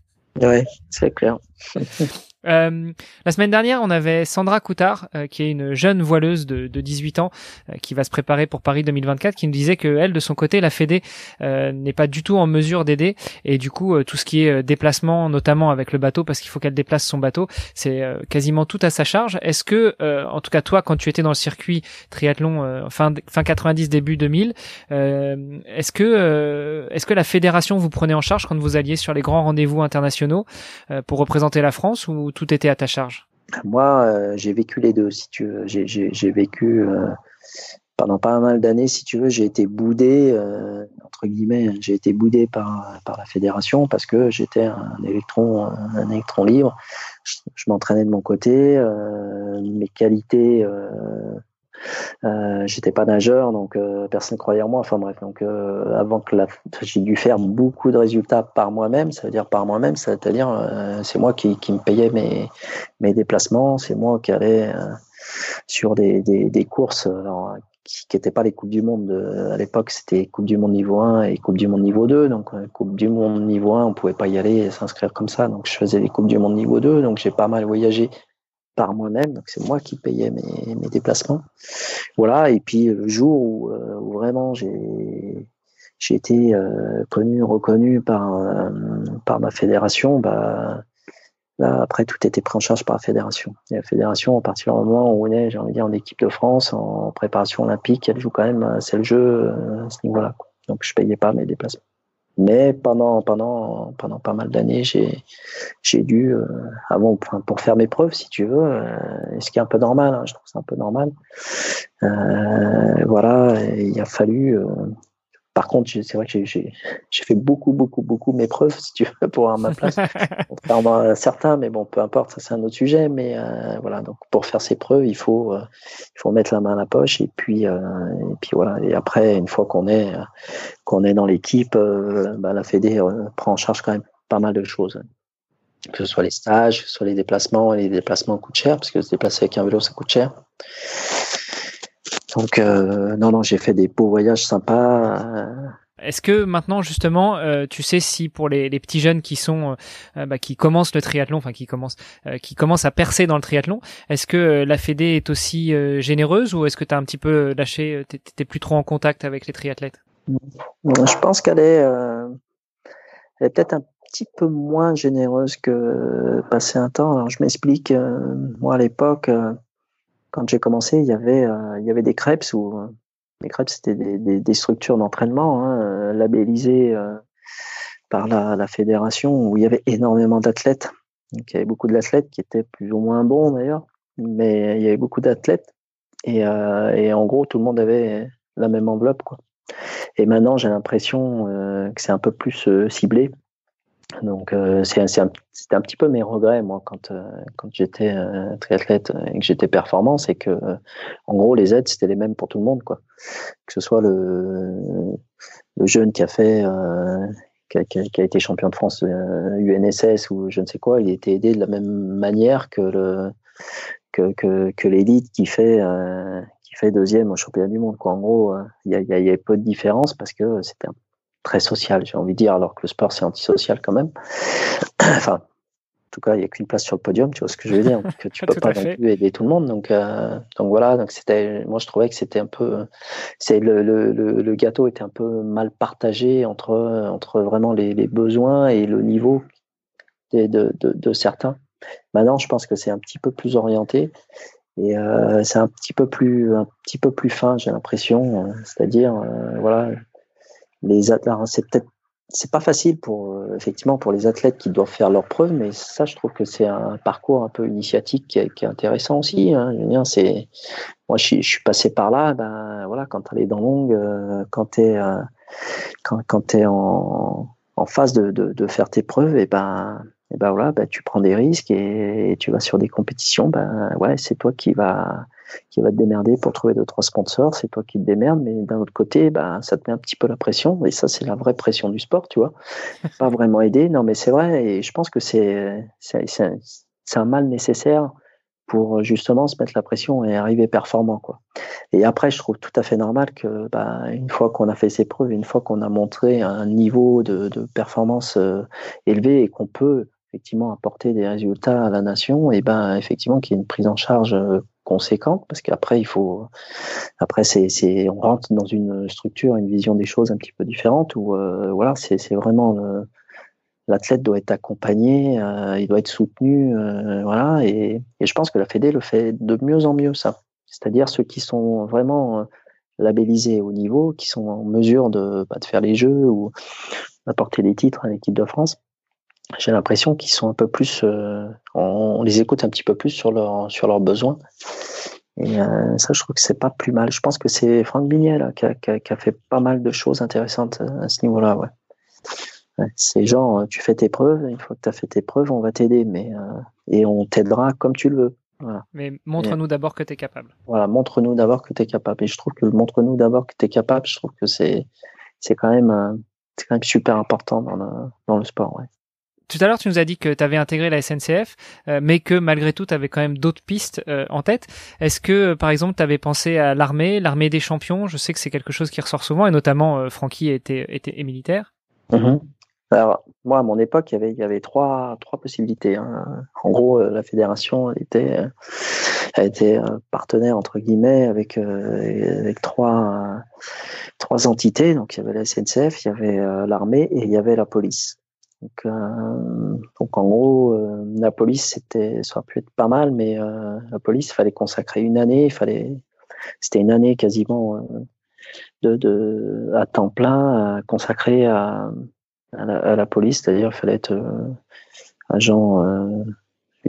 Ouais, c'est clair. *laughs* Euh, la semaine dernière, on avait Sandra Coutard, euh, qui est une jeune voileuse de, de 18 ans, euh, qui va se préparer pour Paris 2024, qui nous disait que elle, de son côté, la Fédé n'est pas du tout en mesure d'aider, et du coup, tout ce qui est déplacement, notamment avec le bateau, parce qu'il faut qu'elle déplace son bateau, c'est quasiment tout à sa charge. Est-ce que, en tout cas toi, quand tu étais dans le circuit triathlon fin fin 90 début 2000, est-ce que est-ce que la fédération vous prenait en charge quand vous alliez sur les grands rendez-vous internationaux pour représenter la France ou tout était à ta charge? Moi, euh, j'ai vécu les deux, si tu veux. J'ai vécu euh, pendant pas mal d'années, si tu veux, j'ai été boudé, euh, entre guillemets, j'ai été boudé par, la fédération parce que j'étais un électron libre. Je, m'entraînais de mon côté, mes qualités euh, j'étais pas nageur, donc euh, personne croyait en moi. Enfin bref, donc euh, avant que j'ai dû faire beaucoup de résultats par moi-même. Ça veut dire par moi-même, c'est-à-dire c'est moi qui, me payais mes déplacements, c'est moi qui allais sur des, courses qui n'étaient pas les coupes du monde à l'époque, c'était Coupe du monde niveau 1 et Coupe du monde niveau 2. Donc Coupe du monde niveau 1, on pouvait pas y aller et s'inscrire comme ça. Donc je faisais les coupes du monde niveau 2. Donc j'ai pas mal voyagé par moi-même, donc c'est moi qui payais mes, déplacements. Voilà, et puis le jour où, euh, vraiment j'ai j'ai été euh, connu, reconnu par euh, par ma fédération, bah là après tout était pris en charge par la fédération. Et la fédération, à partir du moment où on est, j'ai envie de dire, en équipe de France, en préparation olympique, elle joue quand même, c'est le jeu à ce niveau-là. Donc je payais pas mes déplacements. Mais pendant, pendant, pendant pas mal d'années, j'ai, j'ai dû, euh, avant, pour faire mes preuves, si tu veux, euh, ce qui est un peu normal, hein, je trouve ça un peu normal. Euh, voilà, il a fallu, euh, par contre, c'est vrai que j'ai fait beaucoup, beaucoup, beaucoup mes preuves, *laughs* si tu veux, pour avoir ma place. *laughs* Contrairement à certains, mais bon, peu importe, ça c'est un autre sujet. Mais euh, voilà, donc pour faire ses preuves, il faut, euh, il faut mettre la main à la poche et puis, euh, et puis voilà. Et après, une fois qu'on est, qu'on est dans l'équipe, bah, la Fédé prend en charge quand même pas mal de choses. Que ce soit les stages, que ce soit les déplacements, et les déplacements coûtent cher, parce que se déplacer avec un vélo, ça coûte cher. Donc euh, non, non, j'ai fait des beaux voyages sympas. Euh. Est-ce que maintenant justement, euh, tu sais si pour les, les petits jeunes qui sont, bah, qui commencent le triathlon, enfin qui commencent, qui commencent à percer dans le triathlon, est-ce que la Fédé est aussi généreuse ou est-ce que tu as un petit peu lâché, t'es plus trop en contact avec les triathlètes? Je pense qu'elle est, elle est peut-être un petit peu moins généreuse que passé un temps. Alors je m'explique. moi à l'époque quand j'ai commencé, il y avait, euh, il y avait des crêpes où euh, les crêpes c'était des, structures d'entraînement hein, euh, labellisées par la, la, fédération où il y avait énormément d'athlètes. Donc il y avait beaucoup d'athlètes qui étaient plus ou moins bons d'ailleurs, mais il y avait beaucoup d'athlètes et, et, en gros tout le monde avait la même enveloppe quoi. Et maintenant j'ai l'impression que c'est un peu plus ciblé donc euh, c'est un, c'était un petit peu mes regrets moi quand euh, quand j'étais euh, triathlète et que j'étais performant, c'est que en gros les aides c'était les mêmes pour tout le monde quoi. Que ce soit le le jeune qui a fait qui a, qui, a, été champion de France UNSS ou je ne sais quoi, il était aidé de la même manière que le que que, que l'élite qui fait qui fait deuxième au championnat du monde quoi. En gros, il y, y, y a peu de différence parce que c'était un très social, j'ai envie de dire, alors que le sport, c'est antisocial quand même. *clears throat* enfin, en tout cas, il n'y a qu'une place sur le podium, tu vois ce que je veux dire, que tu *laughs* peux pas non plus aider tout le monde. Donc, euh, donc voilà, donc c'était, moi je trouvais que c'était un peu, c'est le, le, le, gâteau était un peu mal partagé entre entre vraiment les, les besoins et le niveau de, de, de, certains. Maintenant, je pense que c'est un petit peu plus orienté et euh, c'est un petit peu plus un petit peu plus fin, j'ai l'impression. C'est-à-dire, euh, voilà, les c'est peut-être c'est pas facile pour euh, effectivement pour les athlètes qui doivent faire leurs preuves, mais ça, je trouve que c'est un parcours un peu initiatique qui est, qui est intéressant aussi. Hein. c'est moi, je, je, suis passé par là. Ben voilà, quand tu as les dents euh, quand tu es euh, quand, quand es en, en phase de, de, de, faire tes preuves, et ben et ben voilà, ben, tu prends des risques et, et tu vas sur des compétitions. Ben ouais, c'est toi qui va qui va te démerder pour trouver deux trois sponsors, c'est toi qui te démerdes, mais d'un autre côté, bah, ça te met un petit peu la pression, et ça c'est la vraie pression du sport, tu vois. *laughs* Pas vraiment aider, non mais c'est vrai, et je pense que c'est c'est un mal nécessaire pour justement se mettre la pression et arriver performant quoi. Et après, je trouve tout à fait normal que bah, une fois qu'on a fait ses preuves, une fois qu'on a montré un niveau de, de performance euh, élevé et qu'on peut effectivement apporter des résultats à la nation, et ben effectivement qu'il y ait une prise en charge euh, conséquente parce qu'après il faut après c'est on rentre dans une structure une vision des choses un petit peu différente où euh, voilà c'est vraiment l'athlète doit être accompagné euh, il doit être soutenu voilà et, et je pense que la Fédé le fait de mieux en mieux ça. C'est-à-dire ceux qui sont vraiment labellisés au niveau qui sont en mesure de, bah, de faire les jeux ou d'apporter des titres à l'équipe de France j'ai l'impression qu'ils sont un peu plus, euh, on, les écoute un petit peu plus sur leurs sur leurs besoins. Et euh, ça, je trouve que c'est pas plus mal. Je pense que c'est Franck Bignet qui, a, qui, a, fait pas mal de choses intéressantes euh, à ce niveau-là. Ouais. ouais c'est genre, tu fais tes preuves, une fois que tu as fait tes preuves, on va t'aider, mais et on t'aidera comme tu le veux. Voilà. Mais montre-nous d'abord que tu es capable. Voilà, montre-nous d'abord que tu es capable. Et je trouve que montre-nous d'abord que tu es capable, je trouve que c'est quand même quand même super important dans le dans le sport. Ouais. Tout à l'heure, tu nous as dit que tu avais intégré la SNCF, euh, mais que malgré tout, tu avais quand même d'autres pistes euh, en tête. Est-ce que, par exemple, tu avais pensé à l'armée, l'armée des champions? Je sais que c'est quelque chose qui ressort souvent, et notamment, euh, Francky était, était militaire. Mm-hmm. Alors, moi, à mon époque, il y avait, il y avait trois, trois possibilités. Hein. En gros, la fédération était, a été partenaire, entre guillemets, avec, avec trois, trois entités. Donc, il y avait la SNCF, il y avait l'armée et il y avait la police. Donc, euh, donc en gros, euh, la police, c'était, ça aurait pu être pas mal, mais euh, la police, il fallait consacrer une année, il fallait, c'était une année quasiment de, de, à temps plein consacré à, à, la, à la police, c'est-à-dire il fallait être agent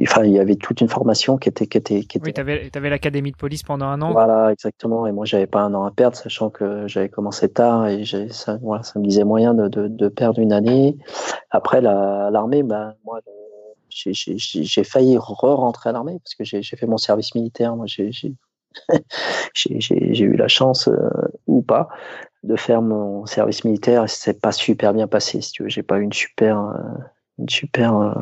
enfin, il y avait toute une formation qui était qui était qui était. Oui, tu avais, avais l'académie de police pendant un an. Voilà, exactement. Et moi, j'avais pas un an à perdre, sachant que j'avais commencé tard et ça, voilà, ça me disait moyen de, de, de perdre une année. Après l'armée, ben moi, j'ai failli re-rentrer à l'armée parce que j'ai fait mon service militaire. Moi, *laughs* j'ai j'ai eu la chance euh, ou pas de faire mon service militaire et c'est pas super bien passé. Si tu veux, j'ai pas eu une super euh, une super euh,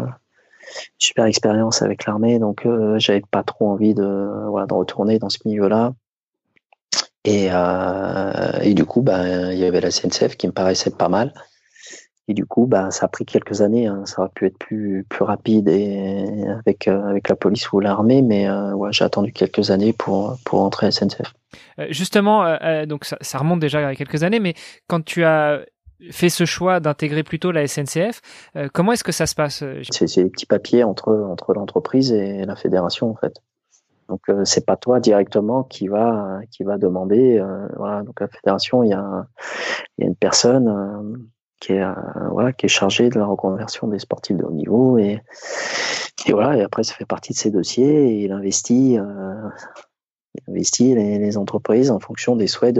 super expérience avec l'armée, donc euh, j'avais pas trop envie de, voilà, de retourner dans ce milieu-là. Et, euh, et du coup, ben, il y avait la CNCF qui me paraissait pas mal. Et du coup, ben, ça a pris quelques années. Hein. Ça aurait pu être plus, plus rapide et avec, euh, avec la police ou l'armée, mais ouais, j'ai attendu quelques années pour, pour entrer à SNCF. Justement, donc ça, ça, remonte déjà à quelques années, mais quand tu as fait ce choix d'intégrer plutôt la SNCF. Euh, comment est-ce que ça se passe euh, C'est des petits papiers entre, entre l'entreprise et la fédération, en fait. Donc, euh, c'est pas toi directement qui va, qui va demander. Euh, voilà, donc, la fédération, il y a, y a une personne qui, est, voilà, qui est chargée de la reconversion des sportifs de haut niveau. Et, et voilà, et après, ça fait partie de ses dossiers et il investit, investit les, entreprises en fonction des souhaits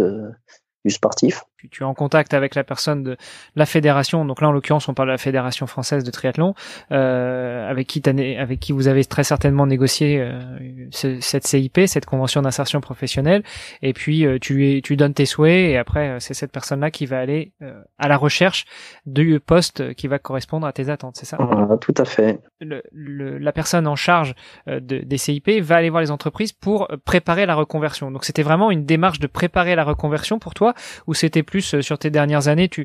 du sportif tu, es en contact avec la personne de la fédération, donc là en l'occurrence on parle de la fédération française de triathlon, euh, avec qui avec qui vous avez très certainement négocié euh, cette CIP, cette convention d'insertion professionnelle, et puis euh, tu tu donnes tes souhaits et après euh, c'est cette personne là qui va aller euh, à la recherche du poste qui va correspondre à tes attentes, c'est ça? Tout à fait. Le, le, la personne en charge de, des CIP va aller voir les entreprises pour préparer la reconversion. Donc c'était vraiment une démarche de préparer la reconversion pour toi, ou c'était plus plus euh, sur tes dernières années, tu,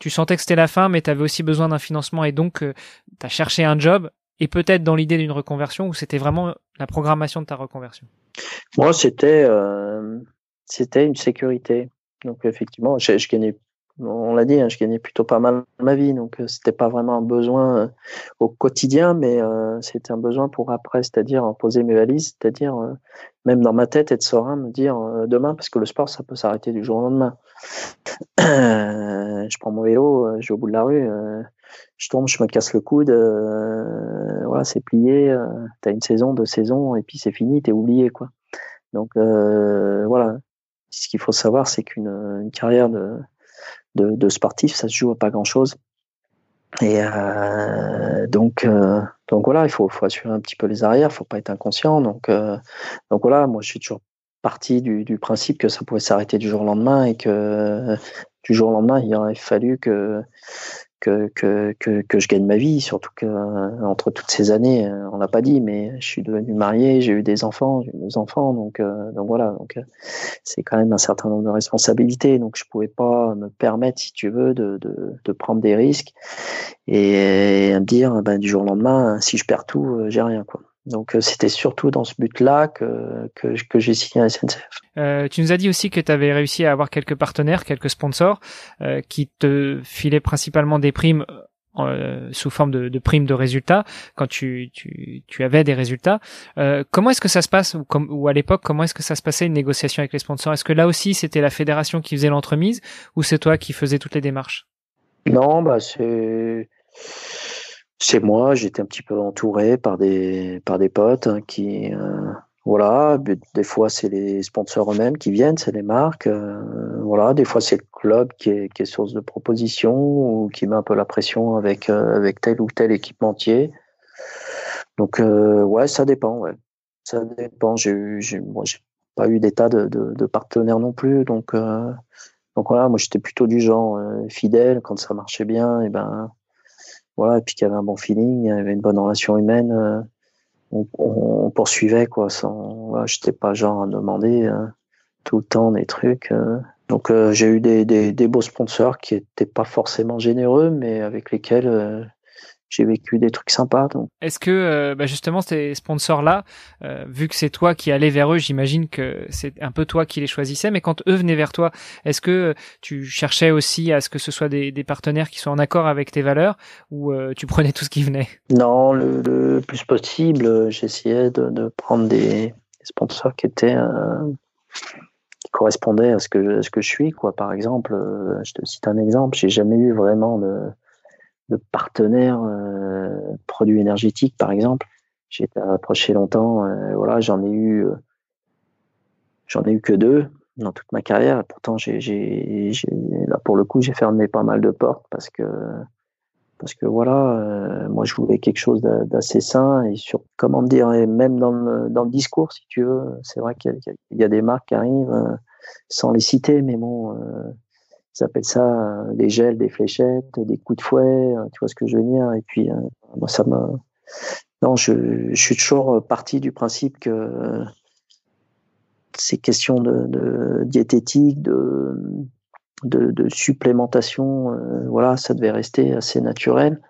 tu sentais que c'était la fin, mais tu avais aussi besoin d'un financement et donc euh, tu as cherché un job et peut-être dans l'idée d'une reconversion ou c'était vraiment la programmation de ta reconversion? Moi, c'était euh, une sécurité. Donc effectivement, je, gagnais, on l'a dit, hein, je gagnais plutôt pas mal ma vie, donc c'était pas vraiment un besoin au quotidien, mais c'était un besoin pour après, c'est-à-dire poser mes valises, c'est-à-dire même dans ma tête être serein, me dire demain, parce que le sport ça peut s'arrêter du jour au lendemain. Je prends mon vélo, je vais au bout de la rue, je tombe, je me casse le coude, voilà, c'est plié, tu as une saison, deux saisons, et puis c'est fini, t'es oublié, quoi. Donc voilà, ce qu'il faut savoir, c'est qu'une carrière de, sportif, ça se joue à pas grand-chose. Et euh, donc, euh, voilà, il faut, assurer un petit peu les arrières, faut pas être inconscient. Euh, donc voilà, moi je suis toujours parti du, du principe que ça pouvait s'arrêter du jour au lendemain et que du jour au lendemain, il aurait fallu que que, que, que, je gagne ma vie, surtout que euh, toutes ces années, euh, on l'a pas dit, mais je suis devenu marié, j'ai eu des enfants, j'ai eu deux enfants, donc euh, donc voilà, donc c'est quand même un certain nombre de responsabilités, donc je pouvais pas me permettre, si tu veux, de, de, prendre des risques et, me dire, ben, du jour au lendemain, si je perds tout, j'ai rien quoi. Donc euh, c'était surtout dans ce but-là que, que, que j'ai signé à SNCF. Euh, tu nous as dit aussi que tu avais réussi à avoir quelques partenaires, quelques sponsors euh, qui te filaient principalement des primes euh, sous forme de, de, primes de résultats quand tu, tu, tu avais des résultats. Euh, comment est-ce que ça se passe ou, comme, ou à l'époque comment est-ce que ça se passait une négociation avec les sponsors? Est-ce que là aussi c'était la fédération qui faisait l'entremise ou c'est toi qui faisais toutes les démarches? Non, bah c'est chez moi, j'étais un petit peu entouré par des par des potes hein, qui euh, voilà, des fois c'est les sponsors eux-mêmes qui viennent, c'est les marques, euh, voilà, des fois c'est le club qui est, qui est source de propositions ou qui met un peu la pression avec euh, avec tel ou tel équipementier. Donc ouais, ça dépend, ouais, ça dépend. J'ai j'ai moi j'ai pas eu d'état de, de, de, partenaire non plus, donc donc voilà, moi j'étais plutôt du genre fidèle quand ça marchait bien, et ben voilà, et puis qu'il y avait un bon feeling, il y avait une bonne relation humaine. Euh, on, poursuivait quoi. Sans, voilà, j'étais pas genre à demander euh, tout le temps des trucs. Euh. donc j'ai eu des, des, des, beaux sponsors qui étaient pas forcément généreux, mais avec lesquels j'ai vécu des trucs sympas. Donc. Est-ce que euh, bah justement ces sponsors-là, euh, vu que c'est toi qui allais vers eux, j'imagine que c'est un peu toi qui les choisissais, mais quand eux venaient vers toi, est-ce que tu cherchais aussi à ce que ce soit des, des partenaires qui soient en accord avec tes valeurs ou euh, tu prenais tout ce qui venait? Non, le, le, plus possible, j'essayais de, de, prendre des, sponsors qui étaient qui correspondaient à ce que à ce que je suis quoi. Par exemple, je te cite un exemple, j'ai jamais eu vraiment de de partenaires euh, produits énergétiques, par exemple. J'ai été approché longtemps. Euh, voilà, j'en ai eu, euh, j'en ai eu que deux dans toute ma carrière. Pourtant, j'ai, j'ai, là pour le coup, j'ai fermé pas mal de portes parce que parce que voilà, moi je voulais quelque chose d'assez sain et sur comment dire, même dans le, dans le discours, si tu veux, c'est vrai qu'il y, y, a des marques qui arrivent sans les citer, mais bon, ils appellent ça euh, des gels, des fléchettes, des coups de fouet, euh, tu vois ce que je veux dire. Et puis, euh, moi, ça me. Non, je, suis toujours parti du principe que ces questions de, diététique, de, de supplémentation, voilà, ça devait rester assez naturel.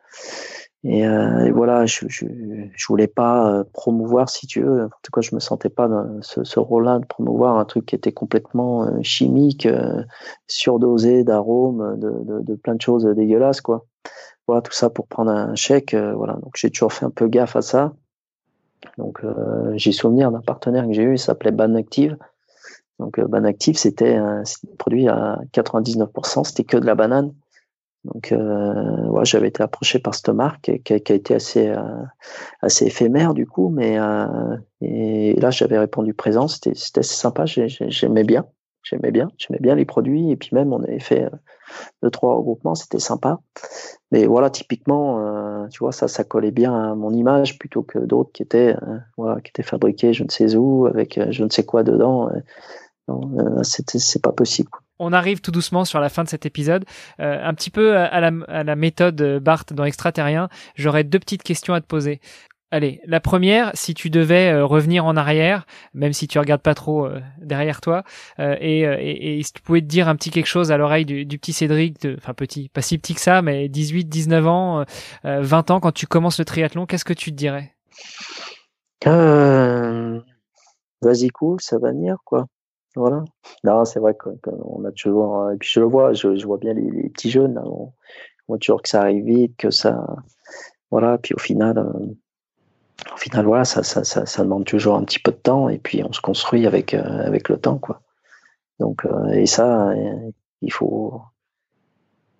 Et, euh, voilà, je, je, je voulais pas euh, promouvoir, si tu veux, en tout cas, je me sentais pas dans ce, ce rôle-là de promouvoir un truc qui était complètement euh, chimique, euh, surdosé d'arômes, de, de, de, plein de choses dégueulasses, quoi. Voilà, tout ça pour prendre un chèque, voilà. Donc j'ai toujours fait un peu gaffe à ça. Donc j'ai souvenir d'un partenaire que j'ai eu, il s'appelait Banactive. Donc Banactive, c'était un produit à 99%, c'était que de la banane. Donc, euh, j'avais été approché par cette marque qui, a, été assez, euh, assez éphémère du coup, mais euh, et là j'avais répondu présent. C'était, assez sympa. J'aimais bien, j'aimais bien, j'aimais bien les produits et puis même on avait fait deux trois regroupements, c'était sympa. Mais voilà, typiquement, tu vois, ça, ça collait bien à mon image plutôt que d'autres qui étaient, voilà, qui étaient fabriqués je ne sais où avec je ne sais quoi dedans. C'est pas possible. On arrive tout doucement sur la fin de cet épisode. Euh, un petit peu à la, à la méthode Bart dans Extraterrien, j'aurais deux petites questions à te poser. Allez, la première, si tu devais euh, revenir en arrière, même si tu regardes pas trop euh, derrière toi, euh, et, et, et, si tu pouvais te dire un petit quelque chose à l'oreille du, du, petit Cédric, de, enfin petit, pas si petit que ça, mais 18, 19 ans, 20 ans, quand tu commences le triathlon, qu'est-ce que tu te dirais? Vas-y cool, ça va venir quoi. Voilà. Non, c'est vrai qu'on a toujours. Euh, et puis je le vois, je, vois bien les, petits jeunes. Là, on, voit toujours que ça arrive vite, que ça. Voilà. Puis au final, euh, au final, voilà, ça, ça, ça, demande toujours un petit peu de temps. Et puis on se construit avec euh, avec le temps, quoi. Donc et ça, il faut,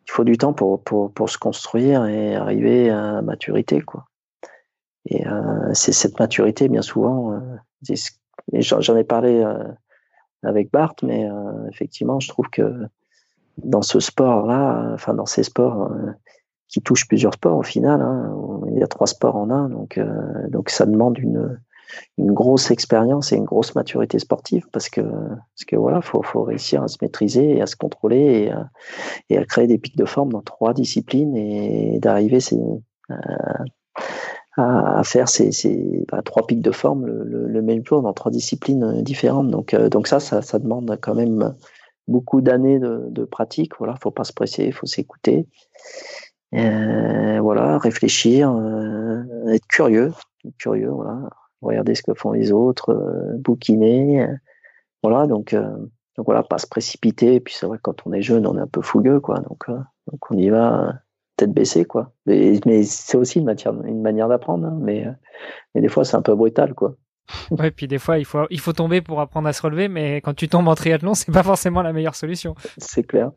il faut du temps pour, pour, pour, se construire et arriver à maturité, quoi. Et c'est cette maturité, bien souvent, j'en ai parlé avec Bart, mais euh, effectivement, je trouve que dans ce sport-là, enfin dans ces sports qui touchent plusieurs sports au final, hein, il y a trois sports en un, donc donc ça demande une une grosse expérience et une grosse maturité sportive parce que parce que voilà faut faut réussir à se maîtriser et à se contrôler et à, et à créer des pics de forme dans trois disciplines et d'arriver à, faire ces, ces bah, trois pics de forme le, le, même jour dans trois disciplines différentes donc euh, donc ça, ça demande quand même beaucoup d'années de, de pratique voilà faut pas se presser il faut s'écouter euh, voilà réfléchir euh, être curieux curieux voilà regarder ce que font les autres, euh, bouquiner. Euh, voilà, donc, euh, donc voilà, pas se précipiter. Et puis c'est vrai, quand on est jeune, on est un peu fougueux, quoi. Donc, donc on y va tête baissée, quoi. Mais, mais c'est aussi une, matière, une manière d'apprendre, hein, mais, mais des fois, c'est un peu brutal, quoi. *laughs* ouais, puis des fois, il faut, il faut tomber pour apprendre à se relever, mais quand tu tombes en triathlon, c'est pas forcément la meilleure solution. C'est clair.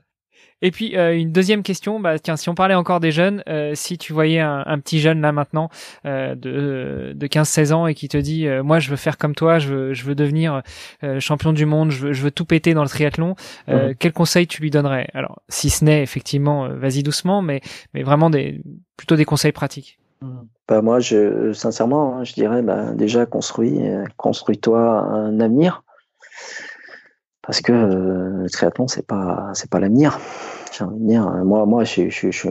Et puis euh, une deuxième question, bah, tiens, si on parlait encore des jeunes, euh, si tu voyais un, un, petit jeune là maintenant euh, de, de 15-16 ans et qui te dit, euh, moi je veux faire comme toi, je veux, je veux devenir euh, champion du monde, je veux, je veux tout péter dans le triathlon, mhm. quel conseil tu lui donnerais? Alors, si ce n'est effectivement, vas-y doucement, mais, mais vraiment des, plutôt des conseils pratiques. Mhm. Bah moi, je, sincèrement, hein, je dirais bah, déjà construis, construis-toi un avenir parce que le triathlon c'est pas c'est pas l'avenir euh, moi, moi, je, je, suis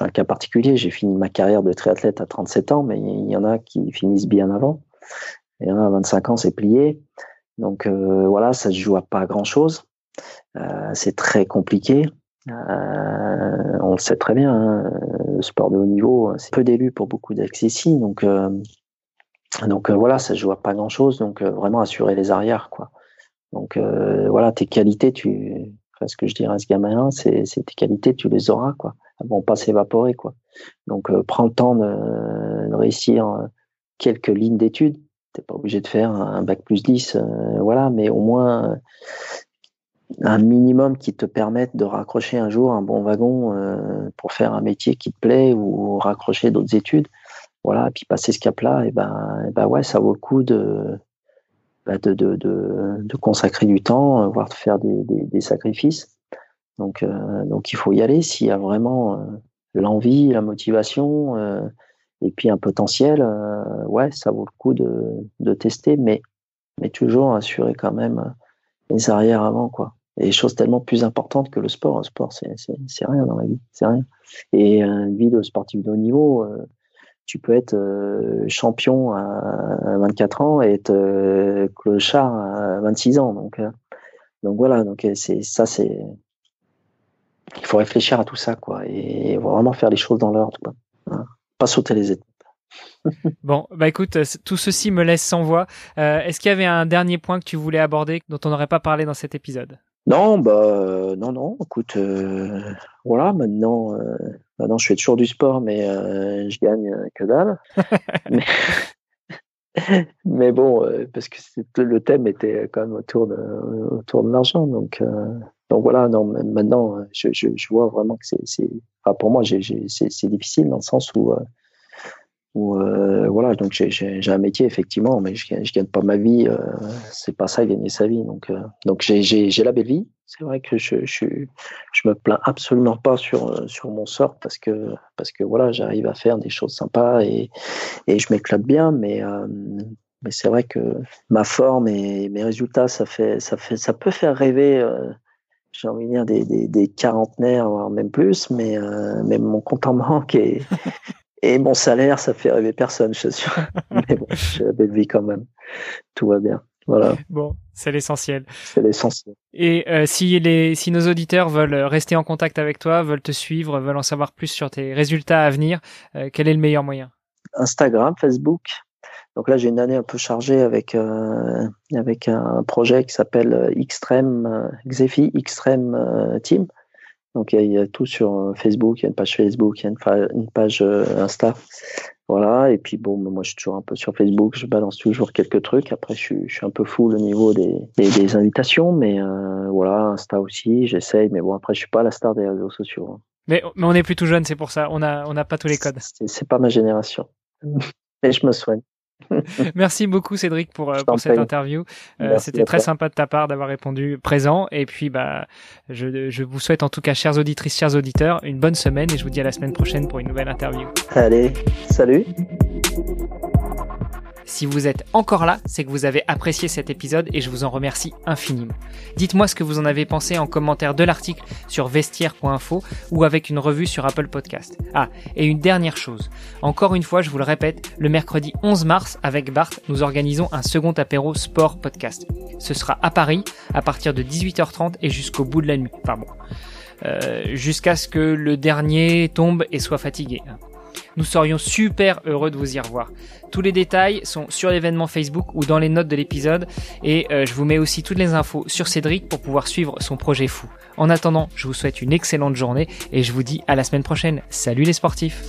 un cas particulier. J'ai fini ma carrière de triathlète à 37 ans, mais il y en a qui finissent bien avant. Il y en a à 25 ans, c'est plié. Donc euh, voilà, ça se joue à pas grand chose. Euh, c'est très compliqué. Euh, on le sait très bien. Hein, le sport de haut niveau, c'est peu d'élus pour beaucoup d'accessis. Donc euh, donc euh, voilà, ça se joue à pas grand chose. Donc vraiment assurer les arrières, quoi. Donc voilà, tes qualités, tu ce que je dirais à ce gamin c'est tes qualités, tu les auras, quoi. Elles vont pas s'évaporer, quoi. Donc, euh, prends le temps de, réussir euh, quelques lignes d'études. T'es pas obligé de faire un bac plus 10, euh, voilà, mais au moins un minimum qui te permette de raccrocher un jour un bon wagon pour faire un métier qui te plaît ou raccrocher d'autres études. Voilà, et puis passer ce cap-là, ben, ben ça vaut le coup de, bah, de, de, de, de, consacrer du temps, euh, voire de faire des, des, des sacrifices. Donc, euh, donc il faut y aller s'il y a vraiment euh, l'envie, la motivation et puis un potentiel. ouais, ça vaut le coup de, de tester, mais, mais toujours assurer quand même les arrières avant, quoi. Et choses tellement plus importantes que le sport. Le sport, c'est rien dans la vie, c'est rien. Et une vie de sportif de haut niveau, tu peux être euh, champion à 24 ans et être euh, clochard à 26 ans. Donc, euh, donc voilà, donc c'est ça, c'est il faut réfléchir à tout ça, quoi, et vraiment faire les choses dans l'ordre, pas sauter les étapes. *laughs* bon, bah écoute, tout ceci me laisse sans voix. Est-ce qu'il y avait un dernier point que tu voulais aborder dont on n'aurait pas parlé dans cet épisode? Non, bah non, non. Écoute, voilà, maintenant, Maintenant, je fais toujours du sport, mais euh, je gagne euh, que dalle. *laughs* *laughs* mais, bon, euh, parce que le thème était quand même autour de, autour de l'argent. Donc, donc voilà, non, maintenant, je, je, je vois vraiment que c'est, enfin, pour moi, c'est difficile dans le sens où euh, voilà, donc j'ai un métier effectivement, mais je, je gagne pas ma vie. Euh, c'est pas ça gagner sa vie. Donc, euh, donc j'ai la belle vie. C'est vrai que je, je, je me plains absolument pas sur euh, sur mon sort parce que parce que voilà, j'arrive à faire des choses sympas et et je m'éclate bien. Mais mais c'est vrai que ma forme et mes résultats, ça fait ça fait ça peut faire rêver. j'ai envie de dire des, des, des quarantenaires, voire même plus, mais, mais mon compte en banque est, et mon salaire, ça fait rêver personne, je suis sûr. *laughs* Mais bon, j'ai la belle vie quand même. Tout va bien. Voilà. Bon, c'est l'essentiel. C'est l'essentiel. Et euh, si les si nos auditeurs veulent rester en contact avec toi, veulent te suivre, veulent en savoir plus sur tes résultats à venir, euh, quel est le meilleur moyen? Instagram, Facebook. Donc là, j'ai une année un peu chargée avec euh, avec un projet qui s'appelle Extreme Xefi Extreme Team. Donc il y, a, tout sur euh, Facebook, il y a une page Facebook, il y a une, page euh, Insta. voilà, et puis bon, moi je suis toujours un peu sur Facebook, je balance toujours quelques trucs. Après, je suis, je suis un peu full au niveau des, des, invitations, mais euh, voilà, Insta aussi, j'essaye, mais bon, après, je suis pas la star des réseaux sociaux. Hein. Mais, mais on est plus tout jeune, c'est pour ça, on n'a on a pas tous les codes. C'est pas ma génération. *laughs* mais je me soigne. *laughs* Merci beaucoup Cédric pour, euh, pour cette interview. Euh, C'était très sympa de ta part d'avoir répondu présent. Et puis bah je, je vous souhaite en tout cas, chères auditrices, chers auditeurs, une bonne semaine et je vous dis à la semaine prochaine pour une nouvelle interview. Allez, salut. Si vous êtes encore là, c'est que vous avez apprécié cet épisode et je vous en remercie infiniment. Dites-moi ce que vous en avez pensé en commentaire de l'article sur vestiaire.info ou avec une revue sur Apple Podcast. Ah, et une dernière chose. Encore une fois, je vous le répète, le mercredi 11 mars, avec Bart, nous organisons un second apéro sport podcast. Ce sera à Paris, à partir de 18h30 et jusqu'au bout de la nuit. Pardon. Euh, jusqu'à ce que le dernier tombe et soit fatigué. Nous serions super heureux de vous y revoir. Tous les détails sont sur l'événement Facebook ou dans les notes de l'épisode et euh, je vous mets aussi toutes les infos sur Cédric pour pouvoir suivre son projet fou. En attendant, je vous souhaite une excellente journée et je vous dis à la semaine prochaine. Salut les sportifs